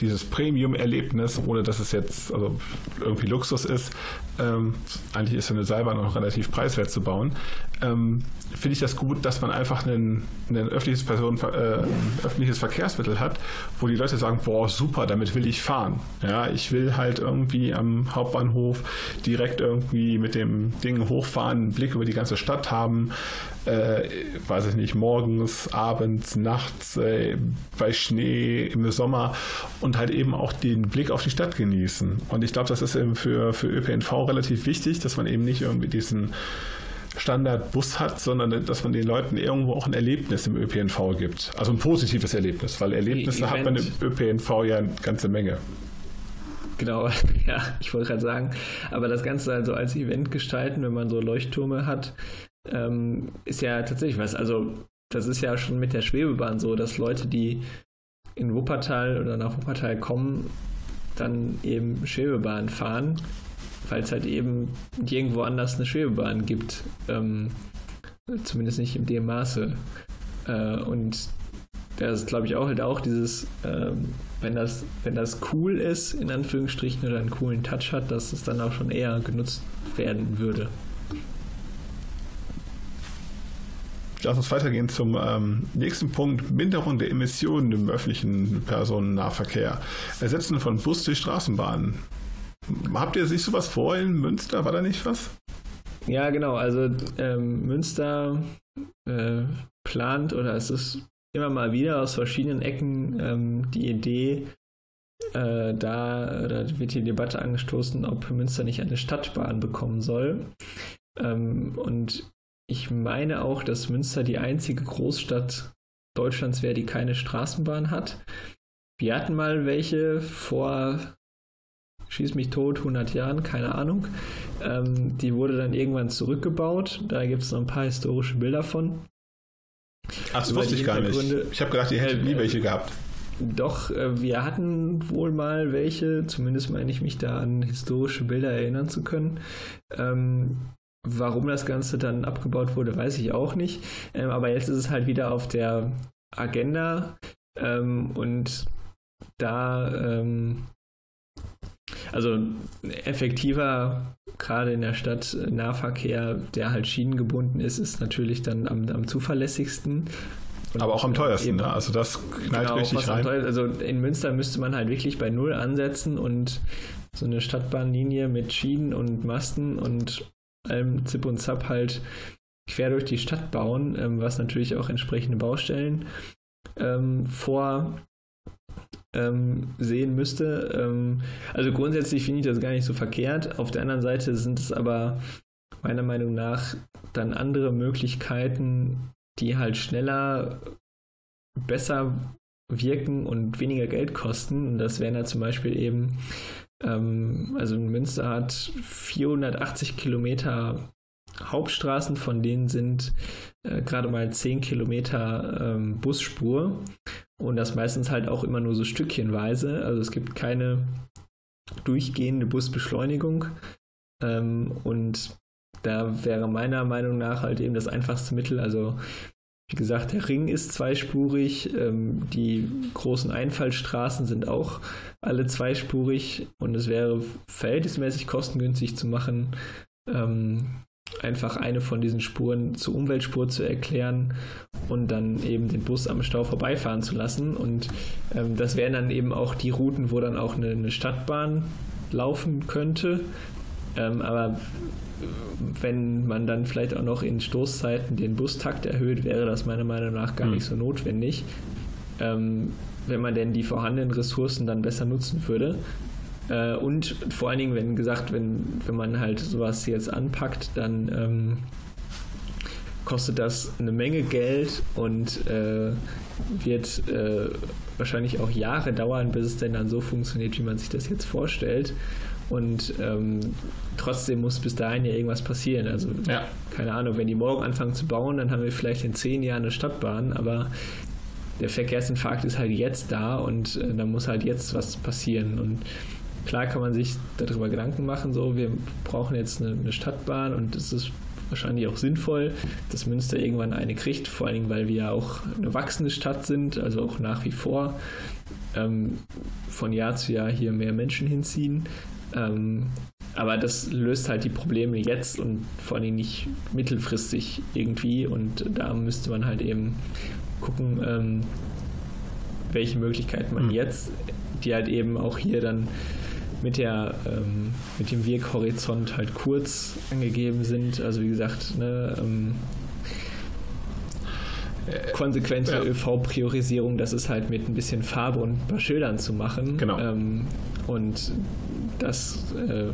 dieses Premium-Erlebnis, ohne dass es jetzt also irgendwie Luxus ist, ähm, eigentlich ist eine Seilbahn noch relativ preiswert zu bauen, ähm, finde ich das gut, dass man einfach ein, öffentliches, äh, öffentliches Verkehrsmittel hat, wo die Leute sagen, boah, super, damit will ich fahren. Ja, ich will halt irgendwie am Hauptbahnhof direkt irgendwie mit dem Ding hochfahren, einen Blick über die ganze Stadt haben, äh, weiß ich nicht, morgens, abends, nachts, äh, bei Schnee, im Sommer und halt eben auch den Blick auf die Stadt genießen. Und ich glaube, das ist eben für, für ÖPNV relativ wichtig, dass man eben nicht irgendwie diesen Standardbus hat, sondern dass man den Leuten irgendwo auch ein Erlebnis im ÖPNV gibt. Also ein positives Erlebnis, weil Erlebnisse hat man im ÖPNV ja eine ganze Menge. Genau, ja, ich wollte gerade sagen, aber das Ganze also als Event gestalten, wenn man so Leuchttürme hat, ähm, ist ja tatsächlich was. Also das ist ja schon mit der Schwebebahn so, dass Leute, die in Wuppertal oder nach Wuppertal kommen, dann eben Schwebebahn fahren weil es halt eben irgendwo anders eine Schwebebahn gibt. Ähm, zumindest nicht in dem Maße. Äh, und das ist, glaube ich, auch halt auch dieses, ähm, wenn das, wenn das cool ist, in Anführungsstrichen, oder einen coolen Touch hat, dass es dann auch schon eher genutzt werden würde. Lass uns weitergehen zum ähm, nächsten Punkt: Minderung der Emissionen im öffentlichen Personennahverkehr. Ersetzen von Bus durch Straßenbahnen. Habt ihr sich sowas vor in Münster? War da nicht was? Ja, genau. Also ähm, Münster äh, plant oder es ist immer mal wieder aus verschiedenen Ecken ähm, die Idee, äh, da oder wird die Debatte angestoßen, ob Münster nicht eine Stadtbahn bekommen soll. Ähm, und ich meine auch, dass Münster die einzige Großstadt Deutschlands wäre, die keine Straßenbahn hat. Wir hatten mal welche vor schieß mich tot, 100 Jahren, keine Ahnung. Ähm, die wurde dann irgendwann zurückgebaut. Da gibt es noch ein paar historische Bilder von. Ach, das wusste ich gar nicht. Ich habe gedacht, ihr hättet nie welche gehabt. doch, äh, wir hatten wohl mal welche, zumindest meine ich mich da an historische Bilder erinnern zu können. Ähm, warum das Ganze dann abgebaut wurde, weiß ich auch nicht. Ähm, aber jetzt ist es halt wieder auf der Agenda ähm, und da, ähm, also effektiver, gerade in der Stadt Nahverkehr, der halt schienengebunden ist, ist natürlich dann am, am zuverlässigsten. Und aber auch am teuersten, ne? also das knallt genau, richtig rein. Also in Münster müsste man halt wirklich bei Null ansetzen und so eine Stadtbahnlinie mit Schienen und Masten und allem Zip und Zap halt quer durch die Stadt bauen, ähm, was natürlich auch entsprechende Baustellen ähm, vor ähm, sehen müsste. Ähm, also grundsätzlich finde ich das gar nicht so verkehrt. Auf der anderen Seite sind es aber meiner Meinung nach dann andere Möglichkeiten, die halt schneller, besser wirken und weniger Geld kosten. Und das wären da zum Beispiel eben, ähm, also Münster hat 480 Kilometer Hauptstraßen, von denen sind äh, gerade mal 10 Kilometer ähm, Busspur. Und das meistens halt auch immer nur so stückchenweise. Also es gibt keine durchgehende Busbeschleunigung. Ähm, und da wäre meiner Meinung nach halt eben das einfachste Mittel. Also wie gesagt, der Ring ist zweispurig, ähm, die großen Einfallstraßen sind auch alle zweispurig und es wäre verhältnismäßig kostengünstig zu machen, ähm, einfach eine von diesen Spuren zur Umweltspur zu erklären und dann eben den Bus am Stau vorbeifahren zu lassen. Und ähm, das wären dann eben auch die Routen, wo dann auch eine, eine Stadtbahn laufen könnte. Ähm, aber wenn man dann vielleicht auch noch in Stoßzeiten den Bustakt erhöht, wäre das meiner Meinung nach gar mhm. nicht so notwendig. Ähm, wenn man denn die vorhandenen Ressourcen dann besser nutzen würde. Äh, und vor allen Dingen, wenn gesagt, wenn, wenn man halt sowas jetzt anpackt, dann ähm, kostet das eine Menge Geld und äh, wird äh, wahrscheinlich auch Jahre dauern, bis es denn dann so funktioniert, wie man sich das jetzt vorstellt. Und ähm, trotzdem muss bis dahin ja irgendwas passieren. Also, ja. keine Ahnung, wenn die morgen anfangen zu bauen, dann haben wir vielleicht in zehn Jahren eine Stadtbahn, aber der Verkehrsinfarkt ist halt jetzt da und äh, da muss halt jetzt was passieren. Und klar kann man sich darüber Gedanken machen, so, wir brauchen jetzt eine, eine Stadtbahn und es ist wahrscheinlich auch sinnvoll, dass Münster irgendwann eine kriegt, vor allen Dingen, weil wir ja auch eine wachsende Stadt sind, also auch nach wie vor ähm, von Jahr zu Jahr hier mehr Menschen hinziehen. Ähm, aber das löst halt die Probleme jetzt und vor allen Dingen nicht mittelfristig irgendwie. Und da müsste man halt eben gucken, ähm, welche Möglichkeiten man mhm. jetzt, die halt eben auch hier dann mit der ähm, mit dem Wirkhorizont halt kurz angegeben sind. Also wie gesagt, ne, ähm, äh, konsequente ja. ÖV-Priorisierung, das ist halt mit ein bisschen Farbe und ein paar Schildern zu machen. Genau. Ähm, und das, äh,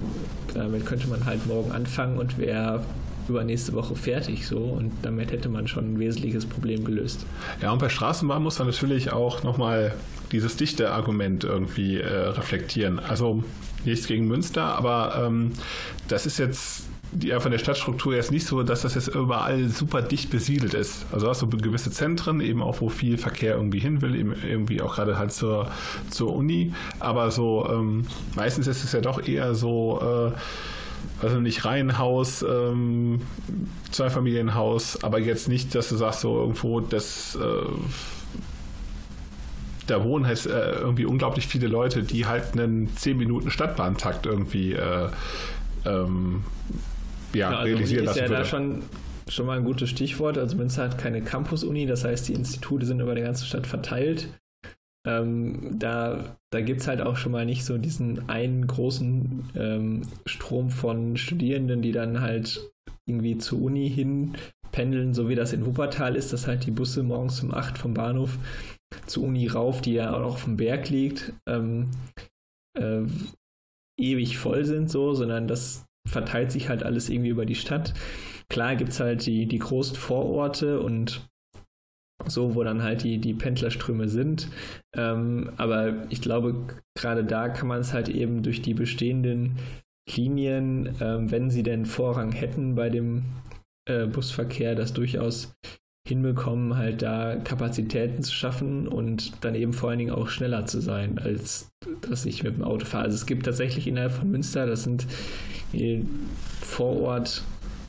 damit könnte man halt morgen anfangen und wäre übernächste Woche fertig so und damit hätte man schon ein wesentliches Problem gelöst. Ja, und bei Straßenbahn muss man natürlich auch nochmal dieses dichte Argument irgendwie äh, reflektieren. Also nichts gegen Münster, aber ähm, das ist jetzt die, von der Stadtstruktur jetzt nicht so, dass das jetzt überall super dicht besiedelt ist. Also hast du gewisse Zentren, eben auch wo viel Verkehr irgendwie hin will, eben irgendwie auch gerade halt zur, zur Uni. Aber so ähm, meistens ist es ja doch eher so, äh, also nicht Reihenhaus, ähm, Zweifamilienhaus, aber jetzt nicht, dass du sagst so irgendwo, dass äh, da wohnen halt äh, irgendwie unglaublich viele Leute, die halt einen 10 Minuten Stadtbahntakt irgendwie äh, ähm, ja, genau, also realisieren lassen ist ja würde. da schon, schon mal ein gutes Stichwort. Also Münster hat keine Campus-Uni, das heißt, die Institute sind über die ganze Stadt verteilt. Ähm, da da gibt es halt auch schon mal nicht so diesen einen großen ähm, Strom von Studierenden, die dann halt irgendwie zur Uni hin pendeln, so wie das in Wuppertal ist, dass halt die Busse morgens um 8 vom Bahnhof zur Uni rauf, die ja auch auf dem Berg liegt, ähm, äh, ewig voll sind so, sondern das verteilt sich halt alles irgendwie über die Stadt. Klar gibt es halt die, die großen Vororte und so, wo dann halt die, die Pendlerströme sind. Ähm, aber ich glaube, gerade da kann man es halt eben durch die bestehenden Linien, ähm, wenn sie denn Vorrang hätten bei dem äh, Busverkehr, das durchaus hinbekommen, halt da Kapazitäten zu schaffen und dann eben vor allen Dingen auch schneller zu sein, als dass ich mit dem Auto fahre. Also es gibt tatsächlich innerhalb von Münster, das sind Vorort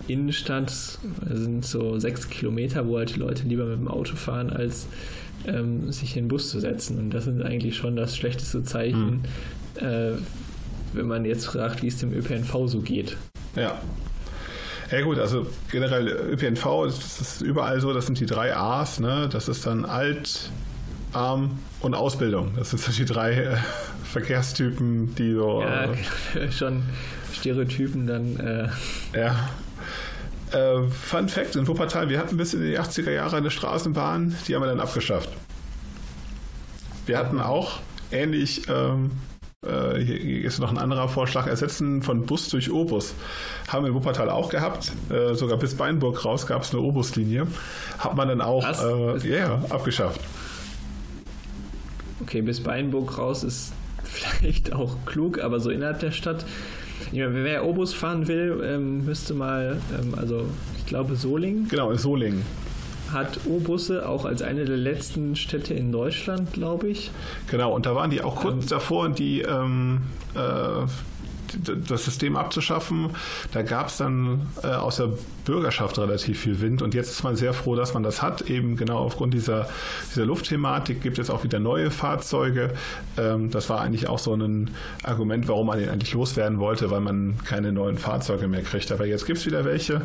Innenstadt, sind so sechs Kilometer, wo halt die Leute lieber mit dem Auto fahren, als ähm, sich in den Bus zu setzen. Und das sind eigentlich schon das schlechteste Zeichen, mhm. äh, wenn man jetzt fragt, wie es dem ÖPNV so geht. Ja. Ja gut, also generell ÖPNV, das ist überall so, das sind die drei A's, ne? Das ist dann alt, arm und Ausbildung. Das sind die drei äh, Verkehrstypen, die so. Ja, äh, schon Stereotypen dann. Äh. Ja. Äh, Fun Fact: In Wuppertal, wir hatten bis in die 80er Jahre eine Straßenbahn, die haben wir dann abgeschafft. Wir hatten auch ähnlich ähm, äh, hier ist noch ein anderer Vorschlag, Ersetzen von Bus durch Obus. Haben wir in Wuppertal auch gehabt. Äh, sogar bis Beinburg raus gab es eine Obuslinie. Hat man dann auch äh, yeah, abgeschafft. Okay, bis Beinburg raus ist vielleicht auch klug, aber so innerhalb der Stadt. Ja, wer Obus fahren will, ähm, müsste mal, ähm, also ich glaube Solingen. Genau, in Solingen hat O-Busse auch als eine der letzten Städte in Deutschland, glaube ich. Genau, und da waren die auch kurz ähm, davor, die ähm, äh, das System abzuschaffen. Da gab es dann äh, aus der Bürgerschaft relativ viel Wind und jetzt ist man sehr froh, dass man das hat. Eben genau aufgrund dieser, dieser Luftthematik gibt es auch wieder neue Fahrzeuge. Ähm, das war eigentlich auch so ein Argument, warum man den eigentlich loswerden wollte, weil man keine neuen Fahrzeuge mehr kriegt. Aber jetzt gibt es wieder welche.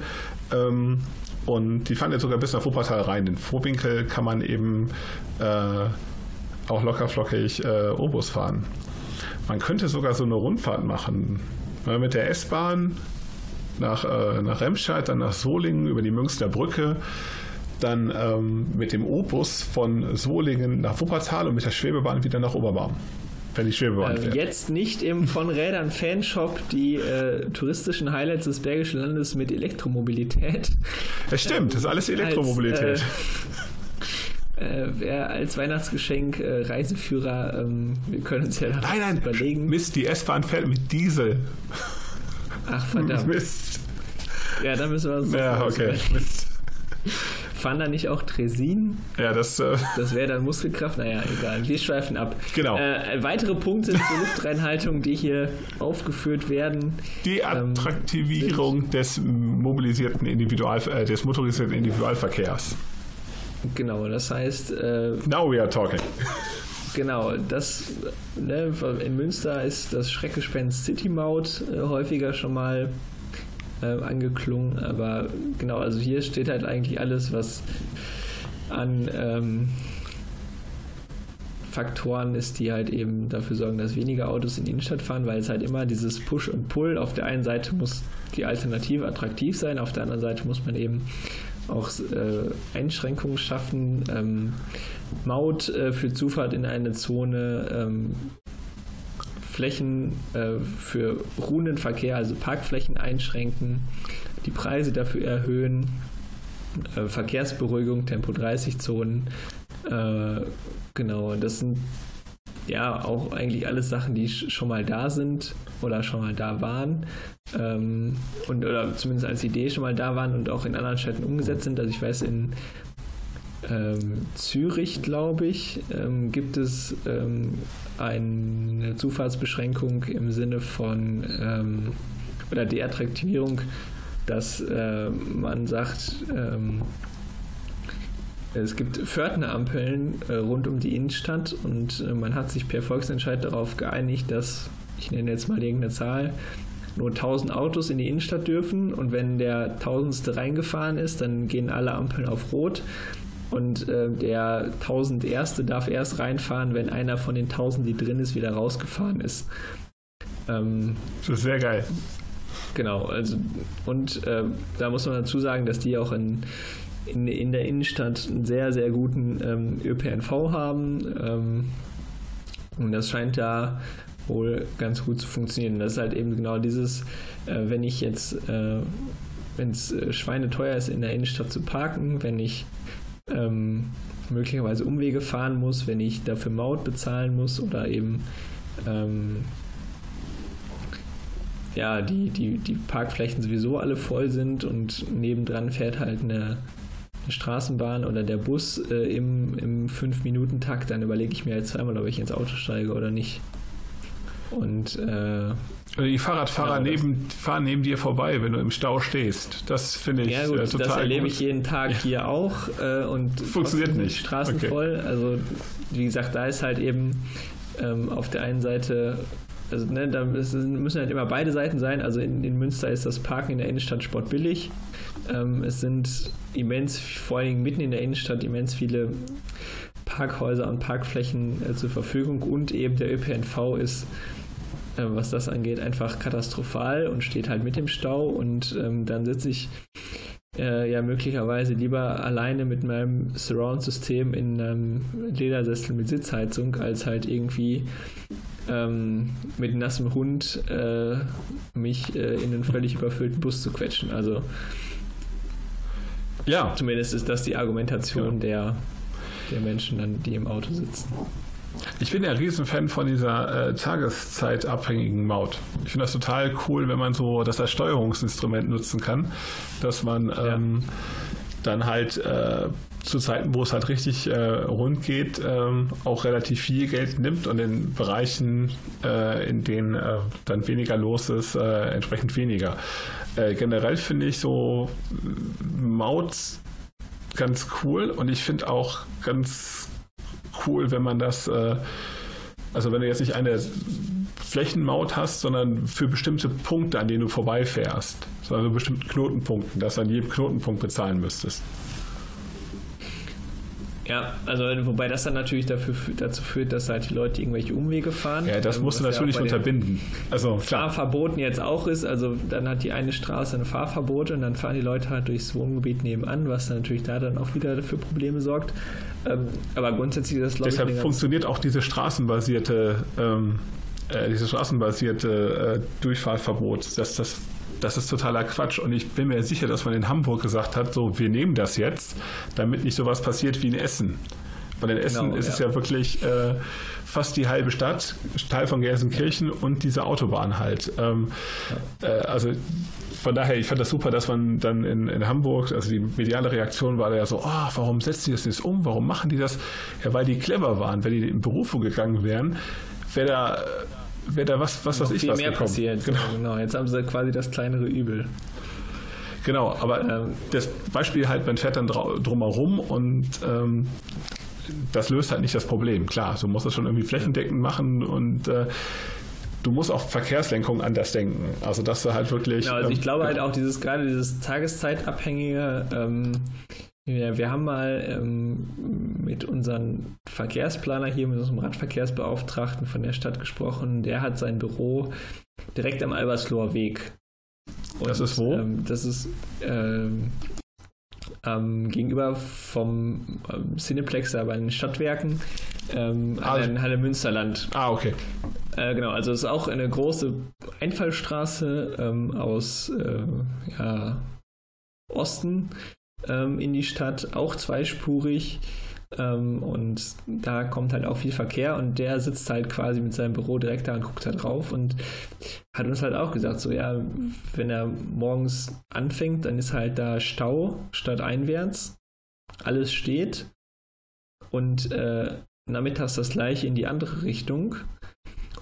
Ähm, und die fahren jetzt sogar bis nach Wuppertal rein. Den Vorwinkel kann man eben äh, auch lockerflockig äh, Obus fahren. Man könnte sogar so eine Rundfahrt machen. Mit der S-Bahn nach, äh, nach Remscheid, dann nach Solingen über die Münster Brücke, dann ähm, mit dem Obus von Solingen nach Wuppertal und mit der Schwebebahn wieder nach Oberbaum wenn die Schwebebahn äh, Jetzt nicht im von Rädern Fanshop die äh, touristischen Highlights des Bergischen Landes mit Elektromobilität. Es stimmt, das ist alles Elektromobilität. Als, äh, wer als Weihnachtsgeschenk äh, Reiseführer, ähm, wir können uns ja nein, nein, überlegen. Mist, die S-Bahn fährt mit Diesel. Ach verdammt. Mist. Ja, dann müssen wir uns. Ja, okay. Mist. Fahren da nicht auch Tresin? Ja, das. Äh das wäre dann Muskelkraft. Naja, egal. Wir schweifen ab. Genau. Äh, weitere Punkte zur Luftreinhaltung, die hier aufgeführt werden. Die ähm, Attraktivierung ähm, des mobilisierten Individual, äh, des motorisierten Individualverkehrs. Genau, das heißt. Äh, Now we are talking. Genau, das ne, in Münster ist das Schreckgespenst City Maut äh, häufiger schon mal äh, angeklungen. Aber genau, also hier steht halt eigentlich alles, was an ähm, Faktoren ist, die halt eben dafür sorgen, dass weniger Autos in die Innenstadt fahren, weil es halt immer dieses Push und Pull. Auf der einen Seite muss die Alternative attraktiv sein, auf der anderen Seite muss man eben auch äh, Einschränkungen schaffen. Ähm, Maut äh, für Zufahrt in eine Zone, ähm, Flächen äh, für ruhenden Verkehr, also Parkflächen einschränken, die Preise dafür erhöhen, äh, Verkehrsberuhigung, Tempo 30 Zonen. Äh, genau, das sind ja auch eigentlich alles Sachen, die schon mal da sind oder schon mal da waren ähm, und oder zumindest als Idee schon mal da waren und auch in anderen Städten umgesetzt sind. Also ich weiß, in ähm, Zürich, glaube ich, ähm, gibt es ähm, eine Zufahrtsbeschränkung im Sinne von ähm, oder die Attraktivierung, dass äh, man sagt, ähm, es gibt Pförtnerampeln äh, rund um die Innenstadt und äh, man hat sich per Volksentscheid darauf geeinigt, dass, ich nenne jetzt mal irgendeine Zahl, nur 1000 Autos in die Innenstadt dürfen und wenn der tausendste reingefahren ist, dann gehen alle Ampeln auf Rot und äh, der 1001. darf erst reinfahren, wenn einer von den 1000, die drin ist, wieder rausgefahren ist. Ähm, das ist sehr geil. Genau, also und äh, da muss man dazu sagen, dass die auch in, in, in der Innenstadt einen sehr, sehr guten ähm, ÖPNV haben. Ähm, und das scheint da wohl ganz gut zu funktionieren. Das ist halt eben genau dieses, äh, wenn ich jetzt, äh, wenn es äh, schweineteuer ist, in der Innenstadt zu parken, wenn ich ähm, möglicherweise Umwege fahren muss, wenn ich dafür Maut bezahlen muss oder eben ähm, ja, die, die, die Parkflächen sowieso alle voll sind und nebendran fährt halt eine Straßenbahn oder der Bus äh, im, im 5-Minuten-Takt, dann überlege ich mir halt zweimal, ob ich ins Auto steige oder nicht. Und äh, Die Fahrradfahrer Ja, neben, fahren neben dir vorbei, wenn du im Stau stehst. Das finde ich ja gut, äh, total das erlebe gut. ich jeden Tag hier auch äh, und Funktioniert nicht. Straßen Okay. voll. Also wie gesagt, da ist halt eben ähm, auf der einen Seite, also ne, da müssen halt immer beide Seiten sein. Also in, in Münster ist das Parken in der Innenstadt sportbillig. Ähm, es sind immens, vor allen Dingen mitten in der Innenstadt, immens viele Parkhäuser und Parkflächen äh, zur Verfügung und eben der ÖPNV ist äh, was das angeht, einfach katastrophal und steht halt mit im Stau und ähm, dann sitze ich äh, ja möglicherweise lieber alleine mit meinem Surround-System in einem Ledersessel mit Sitzheizung, als halt irgendwie ähm, mit nassem Hund äh, mich äh, in einen völlig überfüllten Bus zu quetschen. Also Ja, zumindest ist das die Argumentation der, der Menschen, dann, die im Auto sitzen. ich bin ja ein Riesenfan von dieser äh, tageszeitabhängigen Maut. Ich finde das total cool, wenn man so das als Steuerungsinstrument nutzen kann, dass man ähm, dann halt äh, zu Zeiten, wo es halt richtig äh, rund geht, ähm, auch relativ viel Geld nimmt und in Bereichen, äh, in denen äh, dann weniger los ist, äh, entsprechend weniger. Äh, generell finde ich so äh, Maut ganz cool und ich finde auch ganz cool, wenn man das, also wenn du jetzt nicht eine Flächenmaut hast, sondern für bestimmte Punkte, an denen du vorbeifährst, sondern für bestimmten Knotenpunkten, dass du an jedem Knotenpunkt bezahlen müsstest. Ja, also wobei das dann natürlich dafür, dazu führt, dass halt die Leute irgendwelche Umwege fahren. Ja, das Ähm, musst du ja natürlich den unterbinden. Also klar. Fahrverboten jetzt auch ist, also dann hat die eine Straße ein Fahrverbot und dann fahren die Leute halt durchs Wohngebiet nebenan, was dann natürlich da dann auch wieder für Probleme sorgt. Ähm, aber grundsätzlich ist das, glaube ich, Deshalb ganz- funktioniert auch diese straßenbasierte, ähm, äh, diese straßenbasierte äh, Durchfahrtverbot. Das, das, das ist totaler Quatsch. Und ich bin mir sicher, dass man in Hamburg gesagt hat, so, wir nehmen das jetzt, damit nicht sowas passiert wie in Essen. Weil in Essen Genau, ist es ja. ja wirklich äh, fast die halbe Stadt, Teil von Gelsenkirchen und diese Autobahn halt. Ähm, äh, also von daher, ich fand das super, dass man dann in, in Hamburg, also die mediale Reaktion war da ja so, oh, warum setzen die das nicht um? Warum machen die das? Ja, weil die clever waren. Wenn die in Berufung gegangen wären, wäre da, wär da was, was weiß ich viel was mehr gekommen. passiert. Genau. genau, jetzt haben sie quasi das kleinere Übel. Genau, aber Ähm, das Beispiel halt, man fährt dann drumherum und ähm, das löst halt nicht das Problem. Klar, du musst das schon irgendwie flächendeckend machen und äh, du musst auch Verkehrslenkung anders denken. Also dass du halt wirklich. Genau, also ich ähm, glaube halt auch dieses gerade dieses Tageszeitabhängige, ähm, wir, wir haben mal ähm, mit unserem Verkehrsplaner hier, mit unserem Radverkehrsbeauftragten von der Stadt gesprochen, der hat sein Büro direkt am Albersloher Weg. Das ist wo? Ähm, das ist ähm, gegenüber vom ähm, Cineplex, da bei den Stadtwerken, ähm, Ah, an Halle Münsterland. Ah, okay. Äh, genau, also es ist auch eine große Einfallstraße ähm, aus äh, ja, Osten ähm, in die Stadt, auch zweispurig. Ähm, und da kommt halt auch viel Verkehr und der sitzt halt quasi mit seinem Büro direkt da und guckt da drauf und hat uns halt auch gesagt, so ja, wenn er morgens anfängt, dann ist halt da Stau statt einwärts. Alles steht. Und äh, nachmittags das gleiche in die andere Richtung.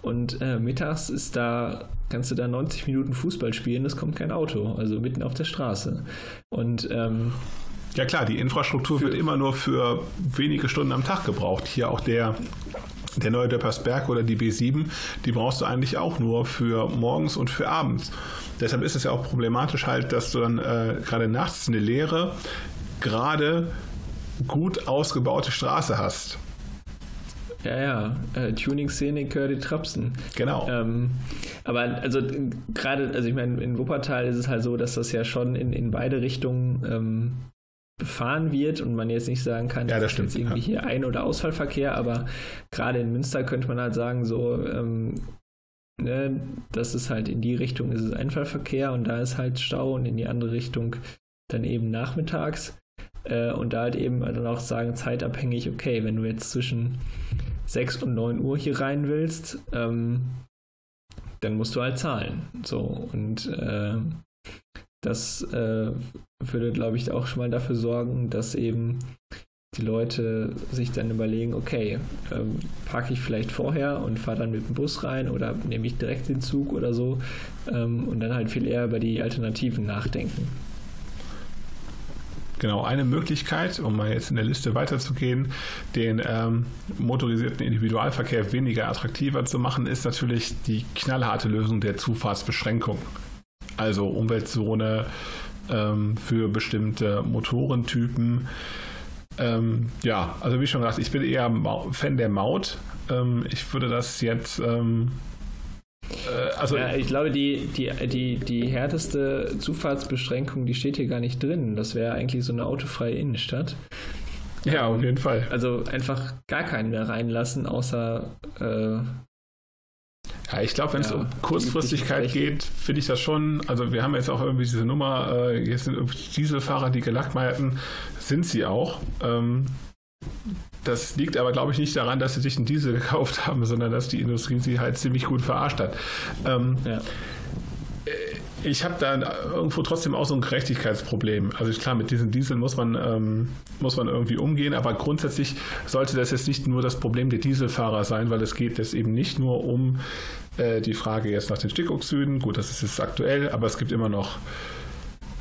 Und äh, mittags ist da, kannst du da 90 Minuten Fußball spielen, es kommt kein Auto, also mitten auf der Straße. Und ähm, Ja klar, die Infrastruktur wird immer nur für wenige Stunden am Tag gebraucht. Hier auch der, der neue Döppersberg oder die B7, die brauchst du eigentlich auch nur für morgens und für abends. Deshalb ist es ja auch problematisch halt, dass du dann äh, gerade nachts eine leere, gerade gut ausgebaute Straße hast. Ja, ja, äh, Tuning-Szene, Curdy Trapsen. Genau. Ähm, aber also gerade, also ich meine, in Wuppertal ist es halt so, dass das ja schon in, in beide Richtungen ähm, befahren wird und man jetzt nicht sagen kann, Ja, das ist stimmt, jetzt irgendwie hier Ein- oder Ausfallverkehr, aber gerade in Münster könnte man halt sagen, so, ähm, ne, das ist halt in die Richtung ist es Einfallverkehr und da ist halt Stau und in die andere Richtung dann eben nachmittags. Äh, und da halt eben dann auch sagen, zeitabhängig, okay, wenn du jetzt zwischen 6 und 9 Uhr hier rein willst, ähm, dann musst du halt zahlen. So, und äh, das äh, würde, glaube ich, auch schon mal dafür sorgen, dass eben die Leute sich dann überlegen, okay, ähm, parke ich vielleicht vorher und fahre dann mit dem Bus rein oder nehme ich direkt den Zug oder so ähm, und dann halt viel eher über die Alternativen nachdenken. Genau, eine Möglichkeit, um mal jetzt in der Liste weiterzugehen, den ähm, motorisierten Individualverkehr weniger attraktiver zu machen, ist natürlich die knallharte Lösung der Zufahrtsbeschränkung. Also Umweltzone ähm, für bestimmte Motorentypen. Ähm, ja, also wie schon gesagt, ich bin eher Fan der Maut. Ähm, ich würde das jetzt ähm, äh, also ja, ich glaube, die, die, die, die härteste Zufahrtsbeschränkung, die steht hier gar nicht drin. Das wäre eigentlich so eine autofreie Innenstadt. Ja, auf jeden Fall. Also einfach gar keinen mehr reinlassen, außer. Äh, ja, ich glaube, wenn es ja, um Kurzfristigkeit geht, finde ich das schon. Also, wir haben jetzt auch irgendwie diese Nummer, äh, jetzt sind Dieselfahrer, die gelackmeierten, sind sie auch. Ähm, das liegt aber, glaube ich, nicht daran, dass sie sich einen Diesel gekauft haben, sondern dass die Industrie sie halt ziemlich gut verarscht hat. Ähm, ja. Äh, ich habe da irgendwo trotzdem auch so ein Gerechtigkeitsproblem. Also klar, mit diesen Dieseln muss man, ähm, muss man irgendwie umgehen, aber grundsätzlich sollte das jetzt nicht nur das Problem der Dieselfahrer sein, weil es geht jetzt eben nicht nur um äh, die Frage jetzt nach den Stickoxiden. Gut, das ist jetzt aktuell, aber es gibt immer noch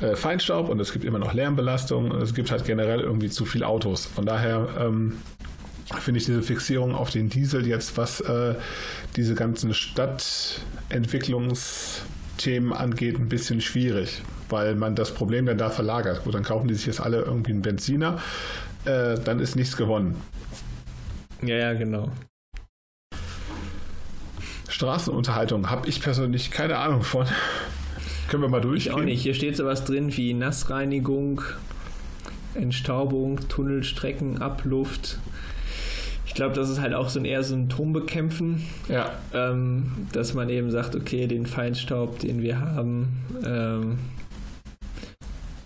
äh, Feinstaub und es gibt immer noch Lärmbelastung und es gibt halt generell irgendwie zu viele Autos. Von daher ähm, finde ich diese Fixierung auf den Diesel jetzt, was äh, diese ganzen Stadtentwicklungsthemen angeht, ein bisschen schwierig, weil man das Problem dann da verlagert. Gut, dann kaufen die sich jetzt alle irgendwie einen Benziner, äh, dann ist nichts gewonnen. Ja, ja, genau. Straßenunterhaltung habe ich persönlich keine Ahnung von. Können wir mal durchgehen? Ich auch nicht. Hier steht sowas drin wie Nassreinigung, Entstaubung, Tunnelstrecken, Abluft. Ich glaube, das ist halt auch so ein eher Symptombekämpfen. Ja. Ähm, dass man eben sagt, okay, den Feinstaub, den wir haben, ähm,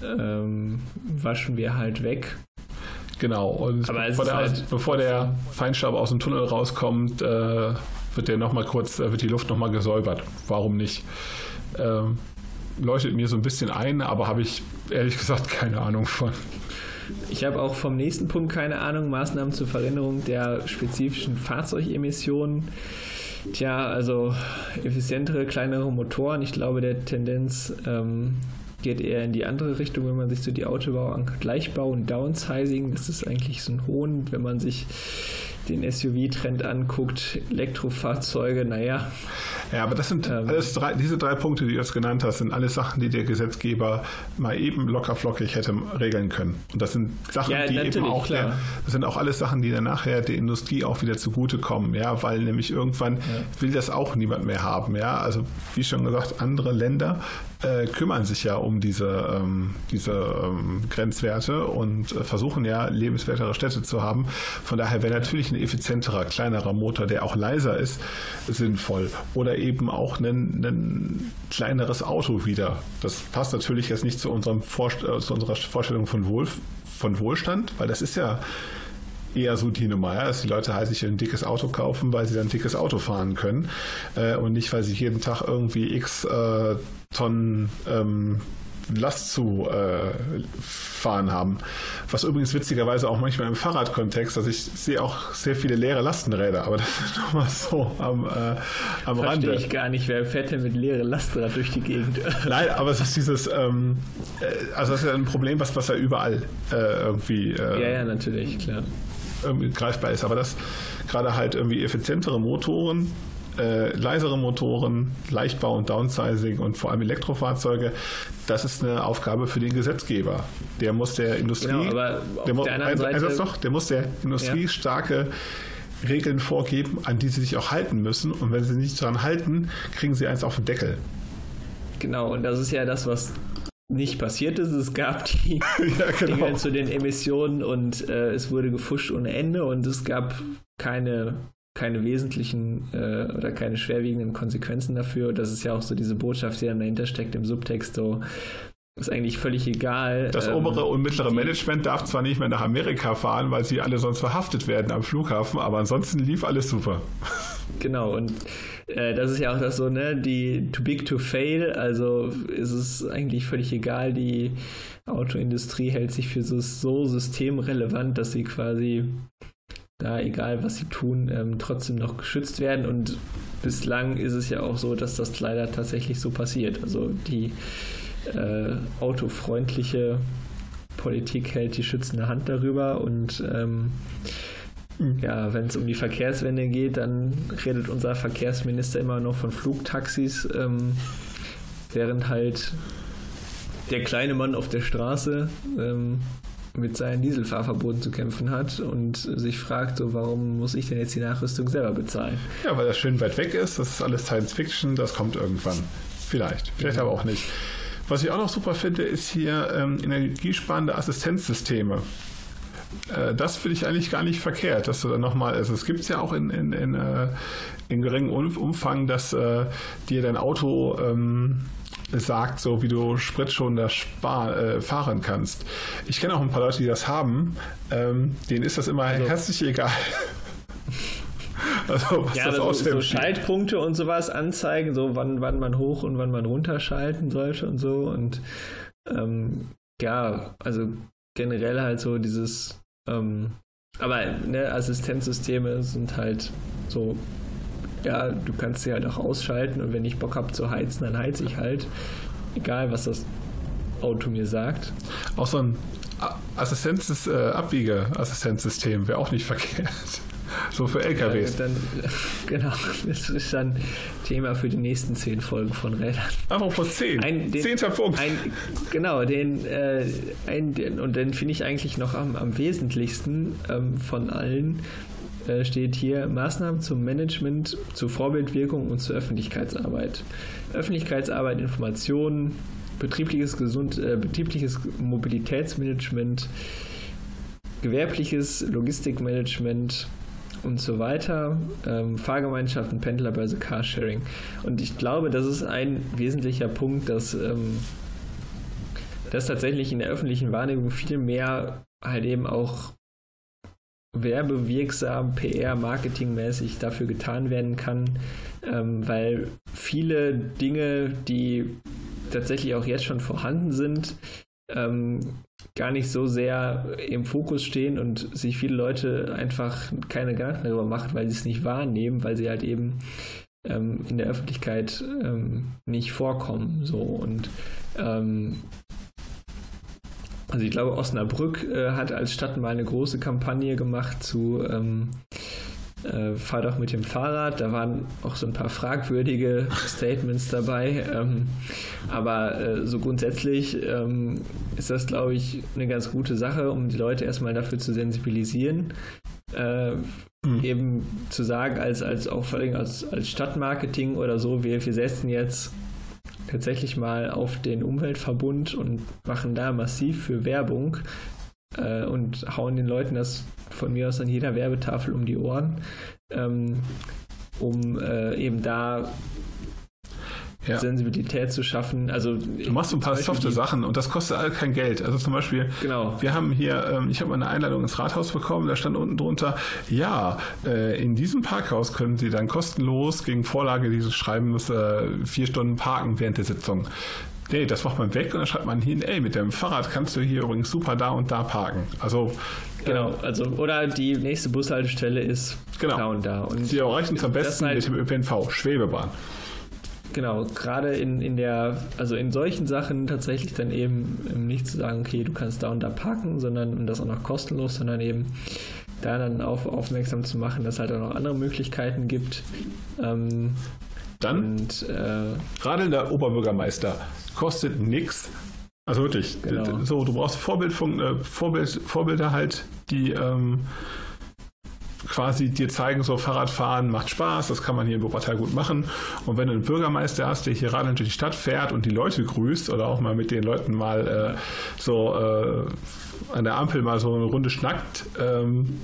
ähm, waschen wir halt weg. Genau, und bevor der, halt bevor, der, Feinstaub aus dem Tunnel rauskommt, äh, wird der noch mal kurz, äh, wird die Luft nochmal gesäubert. Warum nicht? Ähm, leuchtet mir so ein bisschen ein, aber habe ich ehrlich gesagt keine Ahnung von. Ich habe auch vom nächsten Punkt keine Ahnung. Maßnahmen zur Verringerung der spezifischen Fahrzeugemissionen. Tja, also effizientere, kleinere Motoren. Ich glaube, der Tendenz ähm, geht eher in die andere Richtung, wenn man sich so die Autobau anguckt. Gleichbau und Downsizing, das ist eigentlich so ein Hohn, wenn man sich den SUV-Trend anguckt, Elektrofahrzeuge, naja. Ja, aber das sind ähm, alles drei, diese drei Punkte, die du jetzt genannt hast, sind alles Sachen, die der Gesetzgeber mal eben locker flockig hätte regeln können. Und das sind Sachen, ja, die eben auch, der, das sind auch alles Sachen, die dann nachher der Industrie auch wieder zugutekommen, ja, weil nämlich irgendwann ja. will das auch niemand mehr haben, ja. Also wie schon gesagt, andere Länder äh, kümmern sich ja um diese, ähm, diese ähm, Grenzwerte und äh, versuchen ja lebenswertere Städte zu haben. Von daher wäre natürlich ein effizienterer, kleinerer Motor, der auch leiser ist, sinnvoll. Oder eben auch ein, ein kleineres Auto wieder. Das passt natürlich jetzt nicht zu, unserem Vorst äh, zu unserer Vorstellung von, Wohl von Wohlstand, weil das ist ja eher so die Nummer, ja, dass die Leute halt sich ein dickes Auto kaufen, weil sie dann ein dickes Auto fahren können äh, und nicht, weil sie jeden Tag irgendwie x äh, Tonnen ähm, Last zu äh, fahren haben. Was übrigens witzigerweise auch manchmal im Fahrradkontext, also ich sehe auch sehr viele leere Lastenräder, aber das ist nochmal so am, äh, am Verstehe Rande. ich gar nicht, wer fährt denn mit leeren Lastenrad durch die Gegend? Nein, aber es ist dieses, ähm, äh, also das ist ja ein Problem, was, was ja überall äh, irgendwie. Äh, ja, ja, natürlich, klar. Irgendwie greifbar ist, aber das gerade halt irgendwie effizientere Motoren äh, leisere Motoren, Leichtbau und Downsizing und vor allem Elektrofahrzeuge, das ist eine Aufgabe für den Gesetzgeber. Der muss der Industrie, genau, aber der, der, Seite, doch, der muss der Industrie ja. starke Regeln vorgeben, an die sie sich auch halten müssen. Und wenn sie sich daran halten, kriegen sie eins auf den Deckel. Genau, und das ist ja das, was nicht passiert ist. Es gab die ja, genau. Dinge zu den Emissionen und äh, es wurde gefuscht ohne Ende und es gab keine keine wesentlichen äh, oder keine schwerwiegenden Konsequenzen dafür. Das ist ja auch so diese Botschaft, die dann dahinter steckt im Subtext, so ist eigentlich völlig egal. Das ähm, obere und mittlere Management darf zwar nicht mehr nach Amerika fahren, weil sie alle sonst verhaftet werden am Flughafen, aber ansonsten lief alles super. Genau, und äh, das ist ja auch das so, ne, die too big to fail, also ist es eigentlich völlig egal, die Autoindustrie hält sich für so, so systemrelevant, dass sie quasi da, egal was sie tun, ähm, trotzdem noch geschützt werden und bislang ist es ja auch so, dass das leider tatsächlich so passiert. Also die äh, autofreundliche Politik hält die schützende Hand darüber und ähm, ja, wenn es um die Verkehrswende geht, dann redet unser Verkehrsminister immer noch von Flugtaxis, ähm, während halt der kleine Mann auf der Straße ähm, mit seinen Dieselfahrverboten zu kämpfen hat und sich fragt, so warum muss ich denn jetzt die Nachrüstung selber bezahlen? Ja, weil das schön weit weg ist, das ist alles Science Fiction, das kommt irgendwann. Vielleicht, vielleicht ja. aber auch nicht. Was ich auch noch super finde, ist hier ähm, energiesparende Assistenzsysteme. Äh, das finde ich eigentlich gar nicht verkehrt, dass du dann nochmal, also es gibt es ja auch in, in, in, äh, in geringem Umfang, dass äh, dir dein Auto ähm, sagt, so wie du spritschonender spar, äh, fahren kannst. Ich kenne auch ein paar Leute, die das haben. Ähm, denen ist das immer also. herzlich egal. also, was ja, das so, so Schaltpunkte und sowas anzeigen, so wann, wann man hoch und wann man runterschalten sollte und so. Und ähm, ja, also generell halt so dieses, ähm, aber ne, Assistenzsysteme sind halt so ja, du kannst sie halt auch ausschalten und wenn ich Bock habe zu heizen, dann heize ich halt. Egal, was das Auto mir sagt. Auch so ein Assistenz, äh, Abbiegeassistenzsystem wäre auch nicht verkehrt. So für LKWs. Ja, dann, genau, das ist dann Thema für die nächsten zehn Folgen von Rädern. Apropos zehn. Ein, den, Zehnter Punkt. Ein, genau, den, äh, ein, den und den finde ich eigentlich noch am, am wesentlichsten ähm, von allen. Äh, steht hier Maßnahmen zum Management, zur Vorbildwirkung und zur Öffentlichkeitsarbeit. Öffentlichkeitsarbeit, Informationen, betriebliches, Gesund, äh, betriebliches Mobilitätsmanagement, gewerbliches Logistikmanagement und so weiter, ähm, Fahrgemeinschaften, Pendlerbörse, Carsharing. Und ich glaube, das ist ein wesentlicher Punkt, dass, ähm, dass tatsächlich in der öffentlichen Wahrnehmung viel mehr halt eben auch werbewirksam, PR, marketingmäßig dafür getan werden kann, ähm, weil viele Dinge, die tatsächlich auch jetzt schon vorhanden sind, ähm, gar nicht so sehr im Fokus stehen und sich viele Leute einfach keine Gedanken darüber machen, weil sie es nicht wahrnehmen, weil sie halt eben ähm, in der Öffentlichkeit ähm, nicht vorkommen. So und ähm, also ich glaube, Osnabrück äh, hat als Stadt mal eine große Kampagne gemacht zu ähm, äh, Fahr doch mit dem Fahrrad. Da waren auch so ein paar fragwürdige Statements dabei. Ähm, aber äh, so grundsätzlich ähm, ist das, glaube ich, eine ganz gute Sache, um die Leute erstmal dafür zu sensibilisieren. Äh, mhm. Eben zu sagen, als, als auch vor allem als, als Stadtmarketing oder so, wir, wir setzen jetzt tatsächlich mal auf den Umweltverbund und machen da massiv für Werbung äh, und hauen den Leuten das von mir aus an jeder Werbetafel um die Ohren, ähm, um äh, eben da ja. Sensibilität zu schaffen. Also du machst ein paar softe Sachen und das kostet all kein Geld. Also zum Beispiel, genau. wir haben hier, ähm, ich habe eine Einladung ins Rathaus bekommen, da stand unten drunter, ja, äh, in diesem Parkhaus können Sie dann kostenlos gegen Vorlage dieses Schreibens äh, vier Stunden parken während der Sitzung. Nee, das macht man weg und dann schreibt man hin, ey, mit dem Fahrrad kannst du hier übrigens super da und da parken. Also Genau, äh, also oder die nächste Bushaltestelle ist genau. da und da. Und Sie erreichen es am besten halt, mit dem ÖPNV, Schwebebahn. Genau, gerade in, in der, also in solchen Sachen tatsächlich dann eben nicht zu sagen, okay, du kannst da und da parken, sondern und das auch noch kostenlos, sondern eben da dann auf, aufmerksam zu machen, dass es halt auch noch andere Möglichkeiten gibt. Ähm, dann und, äh, radelnder Oberbürgermeister kostet nichts. Also wirklich, genau. so du brauchst Vorbild, äh, Vorbild, Vorbilder halt, die ähm, quasi dir zeigen, so Fahrradfahren macht Spaß, das kann man hier in Wuppertal gut machen. Und wenn du einen Bürgermeister hast, der hier radelnd durch die Stadt fährt und die Leute grüßt oder auch mal mit den Leuten mal äh, so äh, an der Ampel mal so eine Runde schnackt, ähm,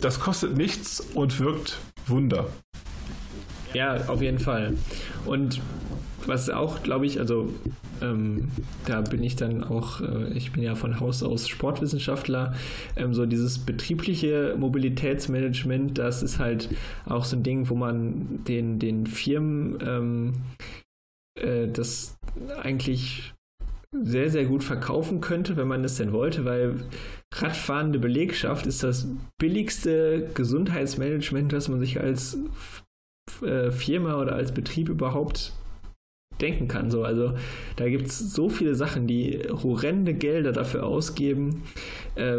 das kostet nichts und wirkt Wunder. Ja, auf jeden Fall. Und was auch, glaube ich, also ähm, da bin ich dann auch, äh, ich bin ja von Haus aus Sportwissenschaftler, ähm, so dieses betriebliche Mobilitätsmanagement, das ist halt auch so ein Ding, wo man den, den Firmen ähm, äh, das eigentlich sehr, sehr gut verkaufen könnte, wenn man es denn wollte, weil radfahrende Belegschaft ist das billigste Gesundheitsmanagement, was man sich als äh, Firma oder als Betrieb überhaupt denken kann. So, also da gibt es so viele Sachen, die horrende Gelder dafür ausgeben, äh,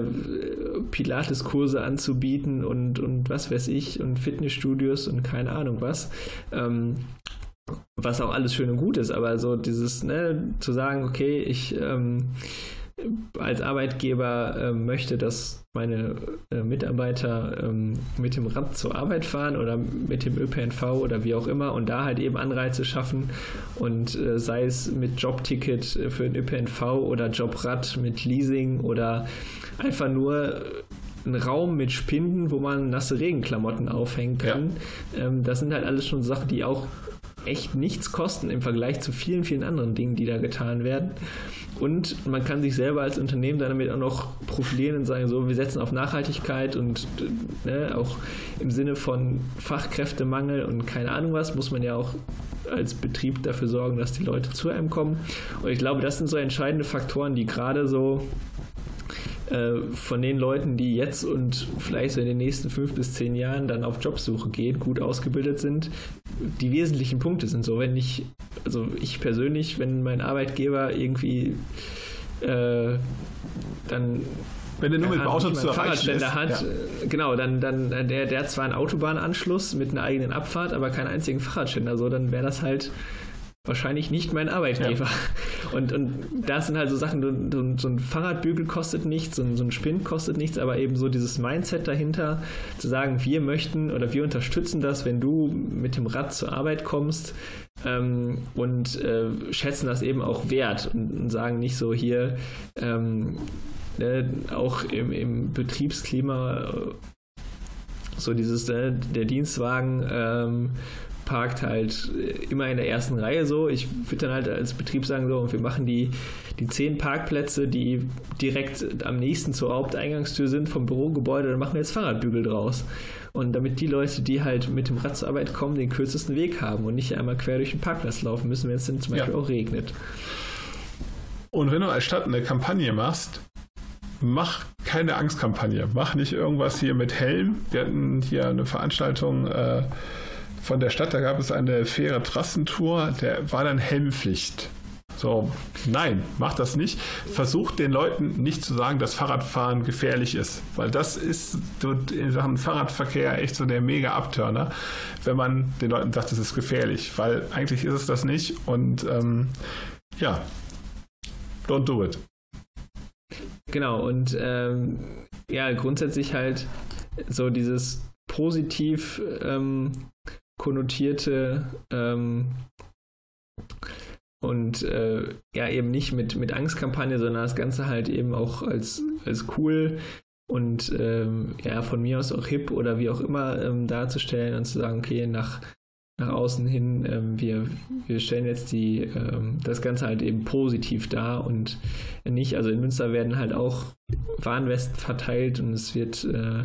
Pilates-Kurse anzubieten und, und was weiß ich und Fitnessstudios und keine Ahnung was. Ähm, was auch alles schön und gut ist, aber so dieses, ne, zu sagen, okay, ich ähm, als Arbeitgeber äh, möchte, dass meine äh, Mitarbeiter ähm, mit dem Rad zur Arbeit fahren oder mit dem ÖPNV oder wie auch immer und da halt eben Anreize schaffen und äh, sei es mit Jobticket für den ÖPNV oder Jobrad mit Leasing oder einfach nur ein Raum mit Spinden, wo man nasse Regenklamotten aufhängen kann. Ja. Ähm, das sind halt alles schon Sachen, die auch echt nichts kosten im Vergleich zu vielen, vielen anderen Dingen, die da getan werden. Und man kann sich selber als Unternehmen damit auch noch profilieren und sagen, so, wir setzen auf Nachhaltigkeit und ne, auch im Sinne von Fachkräftemangel und keine Ahnung was, muss man ja auch als Betrieb dafür sorgen, dass die Leute zu einem kommen. Und ich glaube, das sind so entscheidende Faktoren, die gerade so äh, von den Leuten, die jetzt und vielleicht so in den nächsten fünf bis zehn Jahren dann auf Jobsuche gehen, gut ausgebildet sind, die wesentlichen Punkte sind so. Wenn ich, also ich persönlich, wenn mein Arbeitgeber irgendwie äh, dann wenn er nur mit dem Auto zu erreichen ist. hat, ja. Äh, genau, dann, dann der, der hat zwar einen Autobahnanschluss mit einer eigenen Abfahrt, aber keinen einzigen Fahrradständer, so, dann wäre das halt wahrscheinlich nicht mein Arbeitgeber. Ja. Und, und das sind halt so Sachen, so, ein Fahrradbügel kostet nichts, so ein, so ein Spind kostet nichts, aber eben so dieses Mindset dahinter, zu sagen, wir möchten oder wir unterstützen das, wenn du mit dem Rad zur Arbeit kommst ähm, und äh, schätzen das eben auch wert und, und sagen nicht so hier, ähm, ne, auch im, im Betriebsklima äh, so dieses, äh, der Dienstwagen ähm, parkt halt immer in der ersten Reihe so. Ich würde dann halt als Betrieb sagen, so, und wir machen die, die zehn Parkplätze, die direkt am nächsten zur Haupteingangstür sind vom Bürogebäude, dann machen wir jetzt Fahrradbügel draus. Und damit die Leute, die halt mit dem Rad zur Arbeit kommen, den kürzesten Weg haben und nicht einmal quer durch den Parkplatz laufen müssen, wenn es dann zum Beispiel ja. auch regnet. Und wenn du als Stadt eine Kampagne machst, mach keine Angstkampagne. Mach nicht irgendwas hier mit Helm. Wir hatten hier eine Veranstaltung äh, von der Stadt, da gab es eine faire Trassentour, der war dann Helmpflicht. So, nein, mach das nicht. Versucht den Leuten nicht zu sagen, dass Fahrradfahren gefährlich ist, weil das ist in Sachen Fahrradverkehr echt so der mega Abturner, wenn man den Leuten sagt, es ist gefährlich, weil eigentlich ist es das nicht und ähm, ja, don't do it. Genau, und ähm, ja, grundsätzlich halt so dieses positiv ähm, konnotierte ähm, und äh, ja eben nicht mit, mit Angstkampagne, sondern das Ganze halt eben auch als, als cool und ähm, ja von mir aus auch hip oder wie auch immer ähm, darzustellen und zu sagen, okay, nach, nach außen hin, ähm, wir, wir stellen jetzt die, ähm, das Ganze halt eben positiv dar und nicht, also in Münster werden halt auch Warnwesten verteilt und es wird äh,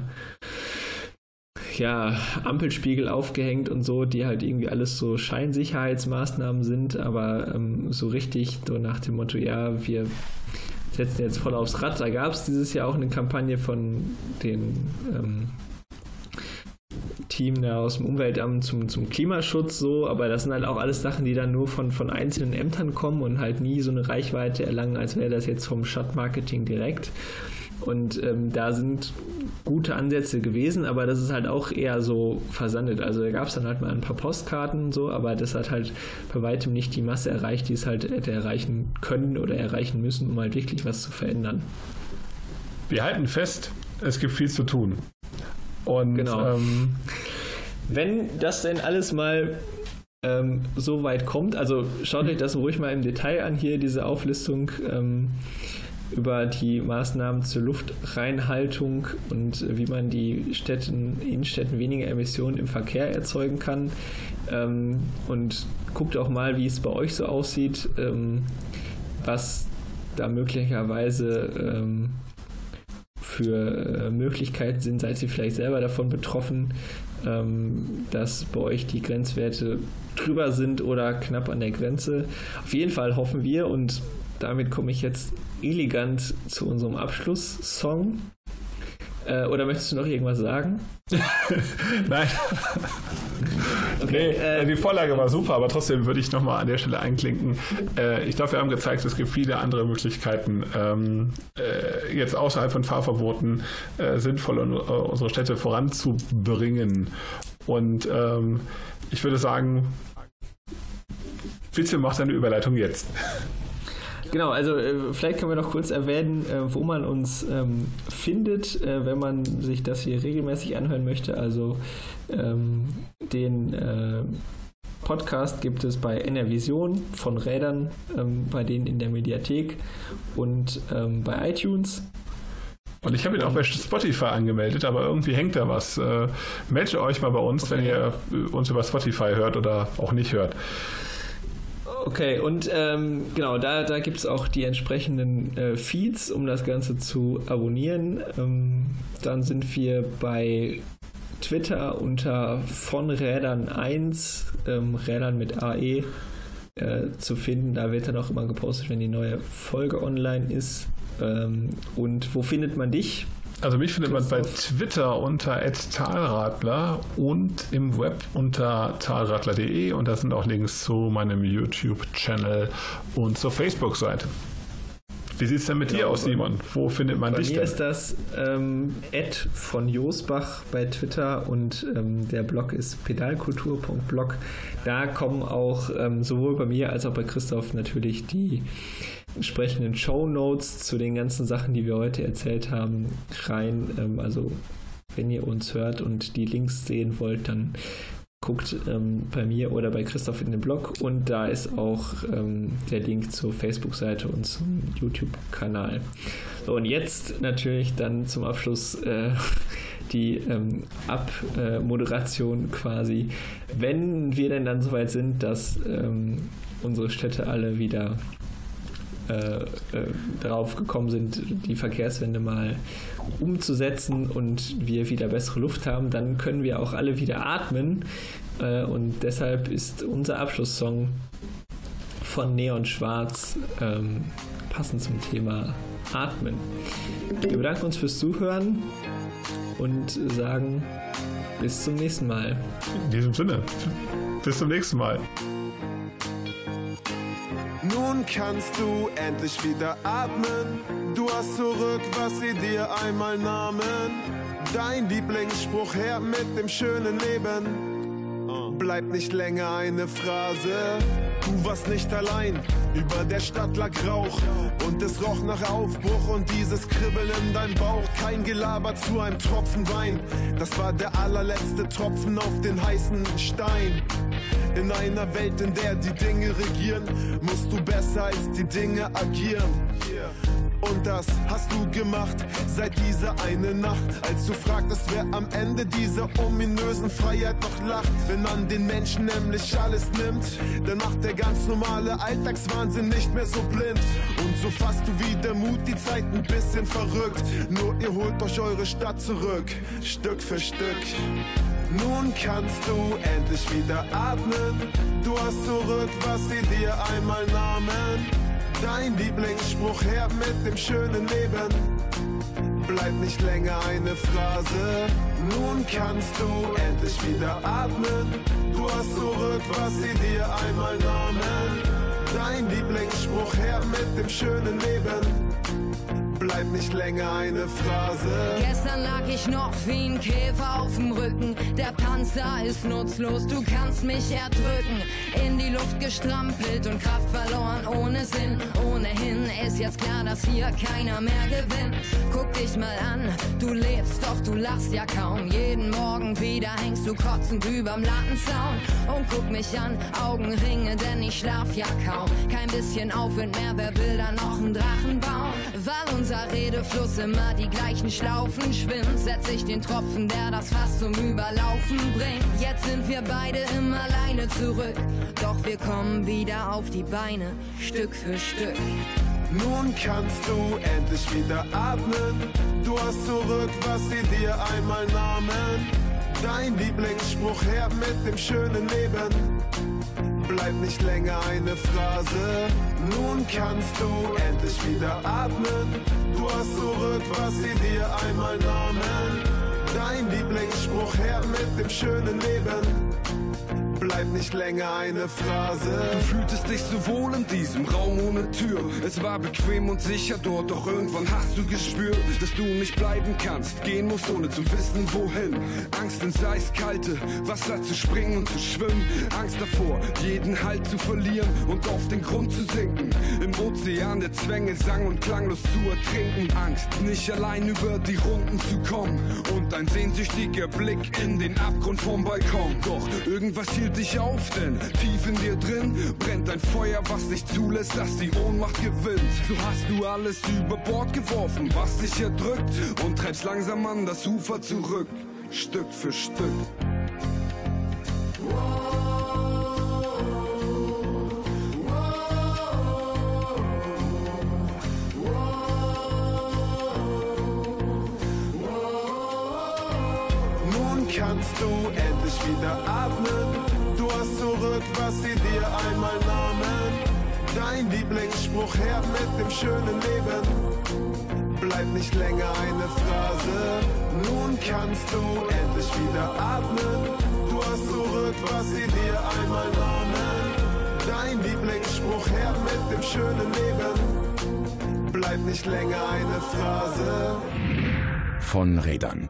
ja, Ampelspiegel aufgehängt und so, die halt irgendwie alles so Scheinsicherheitsmaßnahmen sind, aber ähm, so richtig so nach dem Motto, ja, wir setzen jetzt voll aufs Rad. Da gab es dieses Jahr auch eine Kampagne von den ähm, Team da aus dem Umweltamt zum, zum Klimaschutz so, aber das sind halt auch alles Sachen, die dann nur von, von einzelnen Ämtern kommen und halt nie so eine Reichweite erlangen, als wäre das jetzt vom Stadtmarketing direkt. Und ähm, da sind gute Ansätze gewesen, aber das ist halt auch eher so versandet. Also da gab es dann halt mal ein paar Postkarten und so, aber das hat halt bei weitem nicht die Masse erreicht, die es halt hätte erreichen können oder erreichen müssen, um halt wirklich was zu verändern. Wir halten fest, es gibt viel zu tun. Und genau. Ähm, wenn das denn alles mal ähm, so weit kommt, also schaut euch das ruhig mal im Detail an hier, diese Auflistung. Ähm, über die Maßnahmen zur Luftreinhaltung und wie man die Städten, Innenstädten weniger Emissionen im Verkehr erzeugen kann. Ähm, und guckt auch mal, wie es bei euch so aussieht, ähm, was da möglicherweise ähm, für äh, Möglichkeiten sind, seid ihr vielleicht selber davon betroffen, ähm, dass bei euch die Grenzwerte drüber sind oder knapp an der Grenze. Auf jeden Fall hoffen wir und damit komme ich jetzt elegant zu unserem Abschlusssong. Äh, oder möchtest du noch irgendwas sagen? Nein. Okay, nee, äh, die Vorlage war super, aber trotzdem würde ich nochmal an der Stelle einklinken. Äh, ich glaube, wir haben gezeigt, es gibt viele andere Möglichkeiten, ähm, äh, jetzt außerhalb von Fahrverboten äh, sinnvoll un unsere Städte voranzubringen. Und ähm, ich würde sagen, bitte mach deine Überleitung jetzt. Genau, also äh, vielleicht können wir noch kurz erwähnen, äh, wo man uns ähm, findet, äh, wenn man sich das hier regelmäßig anhören möchte. Also ähm, den äh, Podcast gibt es bei NRVision von Rädern, ähm, bei denen in der Mediathek und ähm, bei iTunes. Und ich habe ihn auch bei Spotify angemeldet, aber irgendwie hängt da was. Äh, meldet euch mal bei uns, Okay. wenn ihr äh, uns über Spotify hört oder auch nicht hört. Okay, und ähm, genau, da, da gibt es auch die entsprechenden äh, Feeds, um das Ganze zu abonnieren. Ähm, dann sind wir bei Twitter unter von Rädern 1, ähm, Rädern mit AE äh, zu finden. Da wird dann auch immer gepostet, wenn die neue Folge online ist. Ähm, und wo findet man dich? Also mich findet man bei. Twitter unter @talradler und im Web unter talradler.de und da sind auch Links zu meinem YouTube-Channel und zur Facebook-Seite. Wie sieht es denn mit dir Genau, aus, Simon? Wo findet man Bei dich mir denn? ist das ähm, Ed von Josbach bei Twitter und ähm, der Blog ist pedalkultur.blog. Da kommen auch ähm, sowohl bei mir als auch bei Christoph natürlich die entsprechenden Show Notes zu den ganzen Sachen, die wir heute erzählt haben, rein. Ähm, also wenn ihr uns hört und die Links sehen wollt, dann guckt ähm, bei mir oder bei Christoph in den Blog und da ist auch ähm, der Link zur Facebook-Seite und zum YouTube-Kanal. So, und jetzt natürlich dann zum Abschluss äh, die ähm, Abmoderation quasi. Wenn wir denn dann soweit sind, dass ähm, unsere Städte alle wieder äh, äh, darauf gekommen sind, die Verkehrswende mal umzusetzen und wir wieder bessere Luft haben, dann können wir auch alle wieder atmen. Äh, und deshalb ist unser Abschlusssong von Neon Schwarz ähm, passend zum Thema Atmen. Wir bedanken uns fürs Zuhören und sagen bis zum nächsten Mal. In diesem Sinne, bis zum nächsten Mal. Nun kannst du endlich wieder atmen. Du hast zurück, was sie dir einmal nahmen. Dein Lieblingsspruch her mit dem schönen Leben. Bleibt nicht länger eine Phrase. Du warst nicht allein. Über der Stadt lag Rauch und es roch nach Aufbruch und dieses Kribbeln in deinem Bauch. Kein Gelaber zu einem Tropfen Wein. Das war der allerletzte Tropfen auf den heißen Stein. In einer Welt, in der die Dinge regieren, musst du besser als die Dinge agieren. Und das hast du gemacht seit dieser eine Nacht, als du fragtest, wer am Ende dieser ominösen Freiheit noch lacht. Wenn man den Menschen nämlich alles nimmt, dann macht der ganz normale Alltagswahnsinn nicht mehr so blind. Und so fasst du wieder Mut, die Zeit ein bisschen verrückt. Nur ihr holt euch eure Stadt zurück, Stück für Stück. Nun kannst du endlich wieder atmen. Du hast zurück, was sie dir einmal nahmen. Dein Lieblingsspruch her mit dem schönen Leben. Bleibt nicht länger eine Phrase. Nun kannst du endlich wieder atmen. Du hast zurück, was sie dir einmal nahmen. Dein Lieblingsspruch her mit dem schönen Leben. Bleib nicht länger eine Phrase. Gestern lag ich noch wie ein Käfer auf dem Rücken. Der Panzer ist nutzlos, du kannst mich erdrücken. In die Luft gestrampelt und Kraft verloren ohne Sinn. Ohnehin ist jetzt klar, dass hier keiner mehr gewinnt. Guck dich mal an, du lebst, doch du lachst ja kaum. Jeden Morgen wieder hängst du kotzend überm Lattenzaun. Und guck mich an, Augenringe, denn ich schlaf ja kaum. Kein bisschen Aufwind mehr, wer will da noch einen Drachen bauen? Weil unser Redefluss immer die gleichen Schlaufen schwimmt, setz ich den Tropfen, der das Fass zum Überlaufen bringt. Jetzt sind wir beide immer alleine zurück, doch wir kommen wieder auf die Beine, Stück für Stück. Nun kannst du endlich wieder atmen. Du hast zurück, was sie dir einmal nahmen. Dein Lieblingsspruch her mit dem schönen Leben. Bleib nicht länger eine Phrase. Nun kannst du endlich wieder atmen. Du hast zurück, was sie dir einmal nahmen. Dein Lieblingsspruch her mit dem schönen Leben bleib nicht länger eine Phrase. Du fühltest dich so wohl in diesem Raum ohne Tür. Es war bequem und sicher dort, doch irgendwann hast du gespürt, dass du nicht bleiben kannst, gehen musst, ohne zu wissen, wohin. Angst ins eiskalte Wasser zu springen und zu schwimmen. Angst davor, jeden Halt zu verlieren und auf den Grund zu sinken. Im Ozean der Zwänge, sang und klanglos zu ertrinken. Angst, nicht allein über die Runden zu kommen. Und ein sehnsüchtiger Blick in den Abgrund vom Balkon. Doch irgendwas hielt dich auf, denn tief in dir drin brennt ein Feuer, was nicht zulässt, dass die Ohnmacht gewinnt. So hast du alles über Bord geworfen, was dich erdrückt und treibst langsam an das Ufer zurück, Stück für Stück. Kannst du endlich wieder atmen. Zurück, was sie dir einmal nahmen. Dein Lieblingsspruch her mit dem schönen Leben. Bleib nicht länger eine Phrase. Nun kannst du endlich wieder atmen. Du hast zurück, was sie dir einmal nahmen. Dein Lieblingsspruch her mit dem schönen Leben. Bleib nicht länger eine Phrase. Von Rädern.